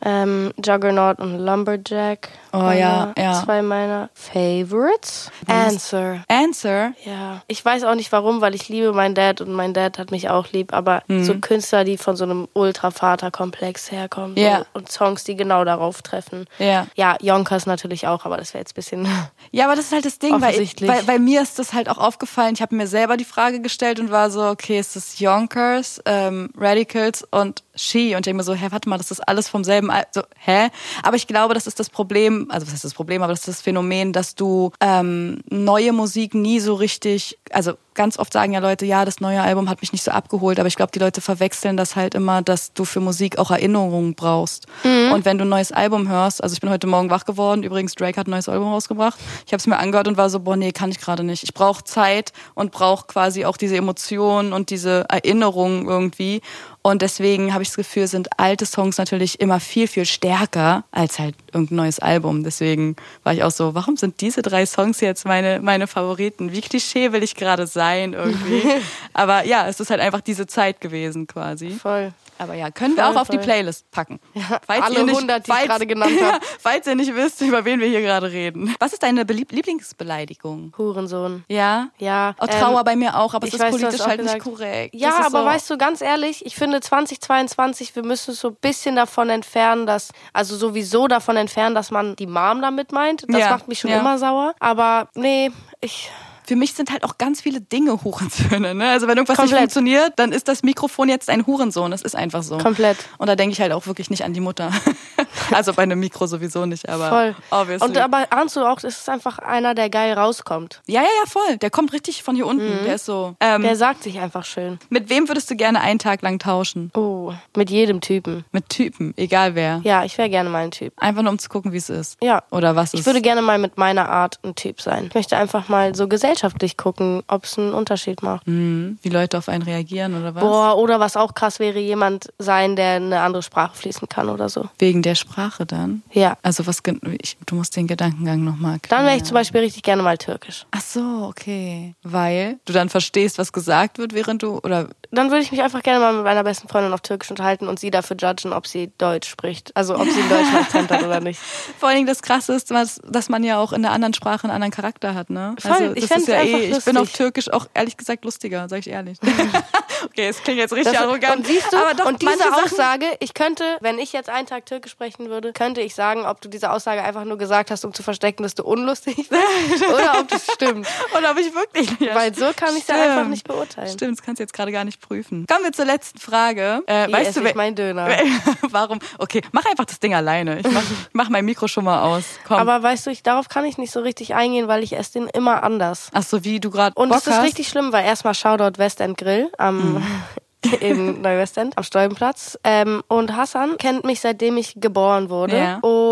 Ähm, Juggernaut und Lumberjack. Oh ja, ja. Zwei meiner Favorites. Answer. Answer. Ja, ich weiß auch nicht warum, weil ich liebe meinen Dad und mein Dad hat mich auch lieb, aber Mhm. so Künstler, die von so einem Ultra-Vater-Komplex herkommen Ja. so, und Songs, die genau darauf treffen. Ja. Ja, Yonkers natürlich auch, aber das wäre jetzt ein bisschen. Ja, aber das ist halt das Ding, weil, Offensichtlich. weil, weil mir ist das halt auch aufgefallen. Ich habe mir selber die Frage gestellt und war so, okay, ist das Yonkers, ähm, Radicals und She? Und ich denke mir so, hä, warte mal, das ist alles vom selben Al so, hä? Aber ich glaube, das ist das Problem, also was heißt das Problem, aber das ist das Phänomen, dass du ähm, neue Musik nie so richtig, also ganz oft sagen ja Leute, ja, das neue Album hat mich nicht so abgeholt, aber ich glaube, die Leute verwechseln das halt immer, dass du für Musik auch Erinnerungen brauchst. Und wenn du ein neues Album hörst, also ich bin heute Morgen wach geworden, übrigens Drake hat ein neues Album rausgebracht. Ich habe es mir angehört und war so, boah, nee, kann ich gerade nicht. Ich brauche Zeit und brauche quasi auch diese Emotionen und diese Erinnerungen irgendwie. Und deswegen habe ich das Gefühl, sind alte Songs natürlich immer viel, viel stärker als halt irgendein neues Album. Deswegen war ich auch so, warum sind diese drei Songs jetzt meine, meine Favoriten? Wie Klischee will ich gerade sein irgendwie? Aber ja, es ist halt einfach diese Zeit gewesen quasi. Voll. Aber ja, können wir Voll, auch auf die. Playlist packen. Ja, alle 100, die ich gerade genannt ja, habe. falls ihr nicht wisst, über wen wir hier gerade reden. Was ist deine Belieb Lieblingsbeleidigung? Hurensohn. Ja? Ja. Oh, Trauer ähm, bei mir auch, aber es ich ist weiß, politisch halt nicht gesagt- korrekt. Ja, aber so, weißt du, ganz ehrlich, ich finde 2022, wir müssen so ein bisschen davon entfernen, dass, also sowieso davon entfernen, dass man die Mom damit meint. Das Ja, macht mich schon ja. immer sauer. Aber nee, ich. Für mich sind halt auch ganz viele Dinge Hurensöhne. Ne? Also wenn irgendwas Komplett. nicht funktioniert, dann ist das Mikrofon jetzt ein Hurensohn. Das ist einfach so. Komplett. Und da denke ich halt auch wirklich nicht an die Mutter. also bei einem Mikro sowieso nicht, aber Voll. obviously. Und aber ahnst du auch, es ist einfach einer, der geil rauskommt. ja, ja, ja, voll. Der kommt richtig von hier unten. Der ist so. Ähm, Der sagt sich einfach schön. mit wem würdest du gerne einen Tag lang tauschen? Oh, mit jedem Typen. Mit Typen, egal wer. Ja, ich wäre gerne mal ein Typ. Einfach nur um zu gucken, wie es ist. Ja. Oder was Ich ist. würde gerne mal mit meiner Art ein Typ sein. Ich möchte einfach mal so gesellschaftlich gucken, ob es einen Unterschied macht. Hm, wie Leute auf einen reagieren oder was? Boah, oder was auch krass wäre, jemand sein, der eine andere Sprache fließen kann oder so. Wegen der Sprache dann? Ja. Also was ich, du musst den Gedankengang nochmal Dann wäre ich zum Beispiel richtig gerne mal türkisch. Ach so, okay. Weil du dann verstehst, was gesagt wird, während du oder Dann würde ich mich einfach gerne mal mit meiner besten Freundin auf Türkisch unterhalten und sie dafür judgen, ob sie Deutsch spricht. Also ob sie einen deutschen Akzent hat oder nicht. vor allen Dingen das Krasse ist, was, dass man ja auch in der anderen Sprache einen anderen Charakter hat, ne? Voll, also, ich das fänd's ist ja eh, ich bin auf. Türkisch auch ehrlich gesagt lustiger, sag ich ehrlich. okay, es klingt jetzt richtig Das, arrogant. und siehst du, aber doch, und diese Aussage, ich könnte, wenn ich jetzt einen Tag Türkisch sprechen würde, könnte ich sagen, ob du diese Aussage einfach nur gesagt hast, um zu verstecken, dass du unlustig bist oder ob das stimmt. Oder ob ich wirklich nicht. Weil so kann ich es ja einfach nicht beurteilen. Stimmt, das kannst du jetzt gerade gar nicht prüfen. Kommen wir zur letzten Frage. Äh, Wie weißt esse du, ich meinen Döner? warum? Okay, mach einfach das Ding alleine. Ich mach, mach mein Mikro schon mal aus. Komm. Aber weißt du, ich, darauf kann ich nicht so richtig eingehen, weil ich esse den immer anders. Ach so, wie du gerade Und es ist hast. richtig schlimm, weil erstmal Shoutout West End Grill am in Neuwestend am Stolpenplatz. Ähm, und Hassan kennt mich seitdem ich geboren wurde. Ja. Und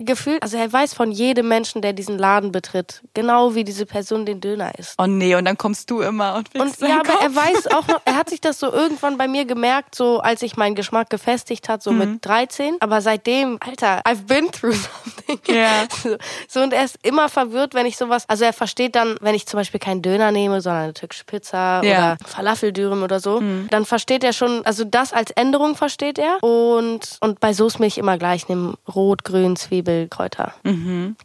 gefühlt, also er weiß von jedem Menschen, der diesen Laden betritt, genau wie diese Person den Döner isst. Oh nee, und dann kommst du immer und Und wickst ja, deinen aber er Kopf. weiß auch noch, er hat sich das so irgendwann bei mir gemerkt, so als ich meinen Geschmack gefestigt hat, so Mhm. mit 13. Aber seitdem, Alter, I've been through something. Ja. So, so, und er ist immer verwirrt, wenn ich sowas, also er versteht dann, wenn ich zum Beispiel keinen Döner nehme, sondern eine türkische Pizza Ja. oder Falafeldürüm oder so, dann versteht er schon, also das als Änderung versteht er. Und, und bei Soßmilch immer gleich, nimm rot, grün, Zwiebel, Kräuter.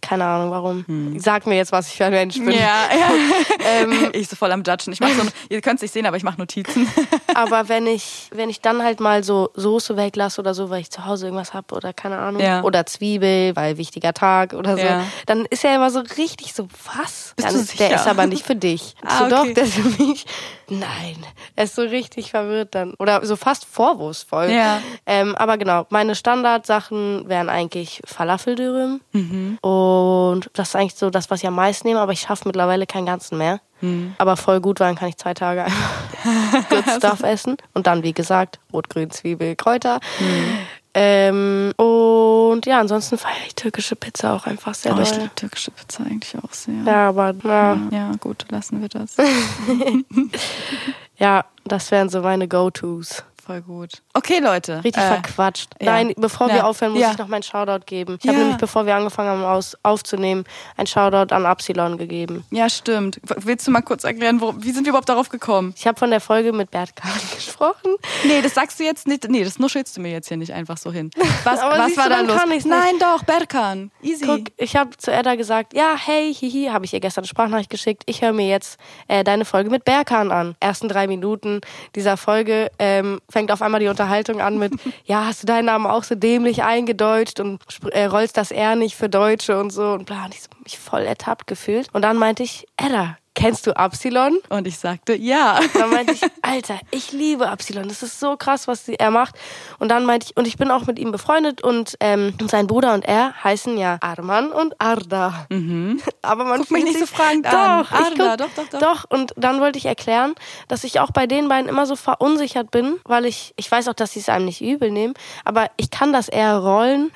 Keine Ahnung warum. Sag mir jetzt, was ich für ein Mensch bin. Mhm. Ja, ja. Ähm, ich so voll am Judgen. Ich mach so, ihr könnt es nicht sehen, aber ich mache Notizen. aber wenn ich, wenn ich dann halt mal so Soße weglasse oder so, weil ich zu Hause irgendwas hab oder keine Ahnung. Ja. Oder Zwiebel, weil wichtiger Tag oder so. Ja. Dann ist er immer so richtig so, was? Bist dann, du ist- Der sicher? ist aber nicht für dich. Ah, so, doch, okay. der ist für mich. Nein. Er ist so richtig verwirrt dann. Oder so fast vorwurfsvoll. Ja. Ähm, aber genau, meine Standardsachen wären eigentlich Falafeldürüm. Mhm. Und das ist eigentlich so das, was ich am meisten nehme, aber ich schaffe mittlerweile keinen ganzen mehr. Mhm. Aber voll gut, weil dann kann ich zwei Tage einfach Good Stuff essen. Und dann, wie gesagt, Rot, Grün, Zwiebel, Kräuter. Mhm. Ähm, und ja, ansonsten feiere ich türkische Pizza auch einfach sehr Oh, ich doll. liebe türkische Pizza eigentlich auch sehr. Ja, aber ja, Ja, gut, lassen wir das. ja, das wären so meine Go-Tos. Voll gut. Okay, Leute. Richtig äh, verquatscht. ja. Nein, bevor wir Ja. aufhören, muss Ja. ich noch meinen Shoutout geben. Ich habe nämlich, bevor wir angefangen haben aus, aufzunehmen, ein Shoutout an Absilon gegeben. Ja, stimmt. Willst du mal kurz erklären, wo, wie sind wir überhaupt darauf gekommen? Ich habe von der Folge mit Bert Kahn gesprochen. Nee, das sagst du jetzt nicht. Nee, das nuschelst du mir jetzt hier nicht einfach so hin. Was, was war du, da los? Nein, doch, Berkan. Easy. Guck, ich habe zu Edda gesagt, ja, hey, hihi, habe ich ihr gestern eine Sprachnachricht geschickt. Ich höre mir jetzt äh, deine Folge mit Berkan an. Ersten drei Minuten dieser Folge ähm, fängt auf einmal die Unterhaltung an mit, ja, hast du deinen Namen auch so dämlich eingedeutscht und äh, rollst das R nicht für Deutsche und so und bla. Und ich so, mich voll ertappt gefühlt. Und dann meinte ich, Edda, kennst du Absilon? Und ich sagte, ja. Dann meinte ich, Alter, ich liebe Absilon. Das ist so krass, was sie- er macht. Und dann meinte ich, und ich bin auch mit ihm befreundet und ähm, sein Bruder und er heißen ja Arman und Arda. Aber man Mhm. Guck mich nicht so fragend doch, an. Arda, guck, doch, doch, doch. Doch, und dann wollte ich erklären, dass ich auch bei den beiden immer so verunsichert bin, weil ich, ich weiß auch, dass sie es einem nicht übel nehmen, aber ich kann das eher rollen.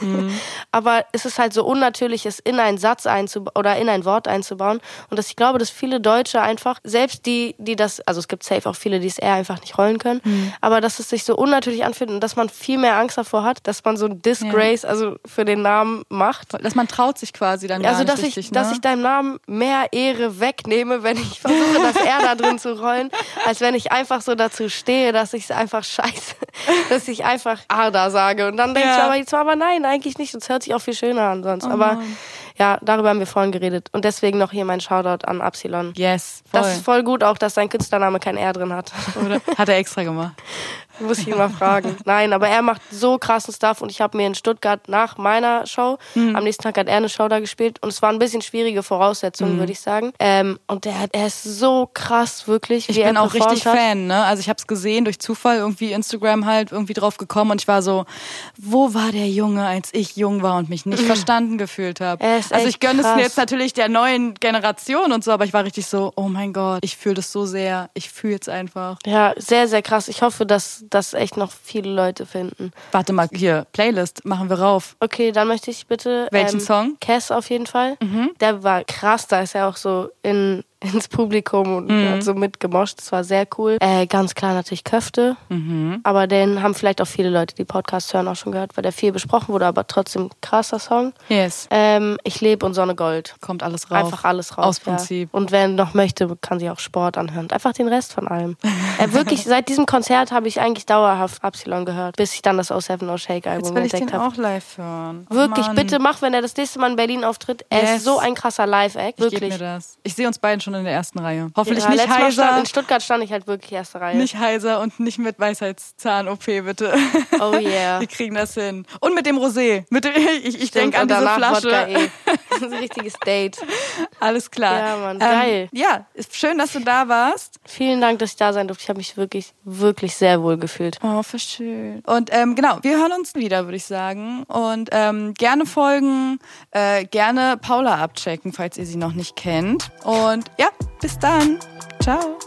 Mhm. Aber es ist halt so unnatürlich, es in einen Satz einzubauen oder in ein Wort einzubauen. Und dass ich glaube, dass viele Deutsche einfach, selbst die, die das, also es gibt safe auch viele, die es eher einfach nicht rollen können, Mhm. aber dass es sich so unnatürlich anfühlt und dass man viel mehr Angst davor hat, dass man so ein Disgrace, also für den Namen macht. Dass man traut sich quasi dann Also, dass nicht ich, richtig, dass ne? ich deinem Namen mehr Ehre wegnehme, wenn ich versuche, das R da drin zu rollen, als wenn ich einfach so dazu stehe, dass ich es einfach scheiße, dass ich einfach Arda sage. Und dann denke Ja. ich aber jetzt aber nein, eigentlich nicht. Das hört sich auch viel schöner an sonst. aber ja, darüber haben wir vorhin geredet. Und deswegen noch hier mein Shoutout an Absilon. Yes, voll. Das ist voll gut auch, dass sein Künstlername kein R drin hat. Oder? Hat er extra gemacht. Muss ich ihn mal fragen. Nein, aber er macht so krassen Stuff und ich habe mir in Stuttgart nach meiner Show, Hm. am nächsten Tag hat er eine Show da gespielt und es waren ein bisschen schwierige. Voraussetzungen, würde ich sagen. Ähm, und der, er ist so krass, wirklich, Ich bin auch richtig hat. Fan, ne? Also ich habe es gesehen durch Zufall irgendwie Instagram halt irgendwie drauf gekommen und ich war so, wo war der Junge, als ich jung war und mich nicht verstanden gefühlt habe. Also ich gönne es krass. jetzt natürlich der neuen Generation und so, aber ich war richtig so, oh mein Gott, ich fühle das so sehr, ich fühle es einfach. Ja, sehr, sehr krass. Ich hoffe, dass das echt noch viele Leute finden. Warte mal, hier Playlist machen wir rauf. Okay, dann möchte ich bitte. Welchen ähm, Song? Mhm. Cass auf jeden Fall. Der war krass, da ist er auch so in, ins Publikum und Mhm. hat so mitgemoscht. Das war sehr cool. Äh, ganz klar natürlich Köfte. Mhm. Aber den haben vielleicht auch viele Leute, die Podcasts hören, auch schon gehört, weil der viel besprochen wurde, aber trotzdem krasser Song. Yes, Ähm, ich lebe und Sonne Gold. kommt alles rauf. Einfach alles raus. Aus ja. Prinzip. Und wer noch möchte, kann sich auch Sport anhören. Einfach den Rest von allem. äh, wirklich, seit diesem Konzert habe ich eigentlich dauerhaft Absilon gehört, bis ich dann das 07 No Shake Jetzt Album will ich den entdeckt habe. auch live hören. Oh Wirklich, Mann. bitte mach, wenn er das nächste Mal in Berlin auftritt. Er Yes. ist so ein krasser Live-Act. Ich Wirklich. mir das. Ich sehe uns beiden schon in der ersten Reihe. Hoffentlich Ja, nicht letztes Mal stand, heiser. in Stuttgart stand ich halt wirklich erste Reihe. Nicht heiser und nicht mit Weisheitszahn-OP, bitte. Oh yeah. Wir kriegen das hin. Und mit dem Rosé. Mit dem, ich ich denke an diese Flasche. Wodka eh. Das ist ein richtiges Date. Alles klar. Ja, Mann, geil. Ähm, ja, ist schön, dass du da warst. Vielen Dank, dass ich da sein durfte. Ich habe mich wirklich, wirklich sehr wohl gefühlt. Oh, für schön. Und ähm, genau, wir hören uns wieder, würde ich sagen. Und ähm, gerne folgen, äh, gerne Paula abchecken, falls ihr sie noch nicht kennt. Und ja, bis dann. Ciao.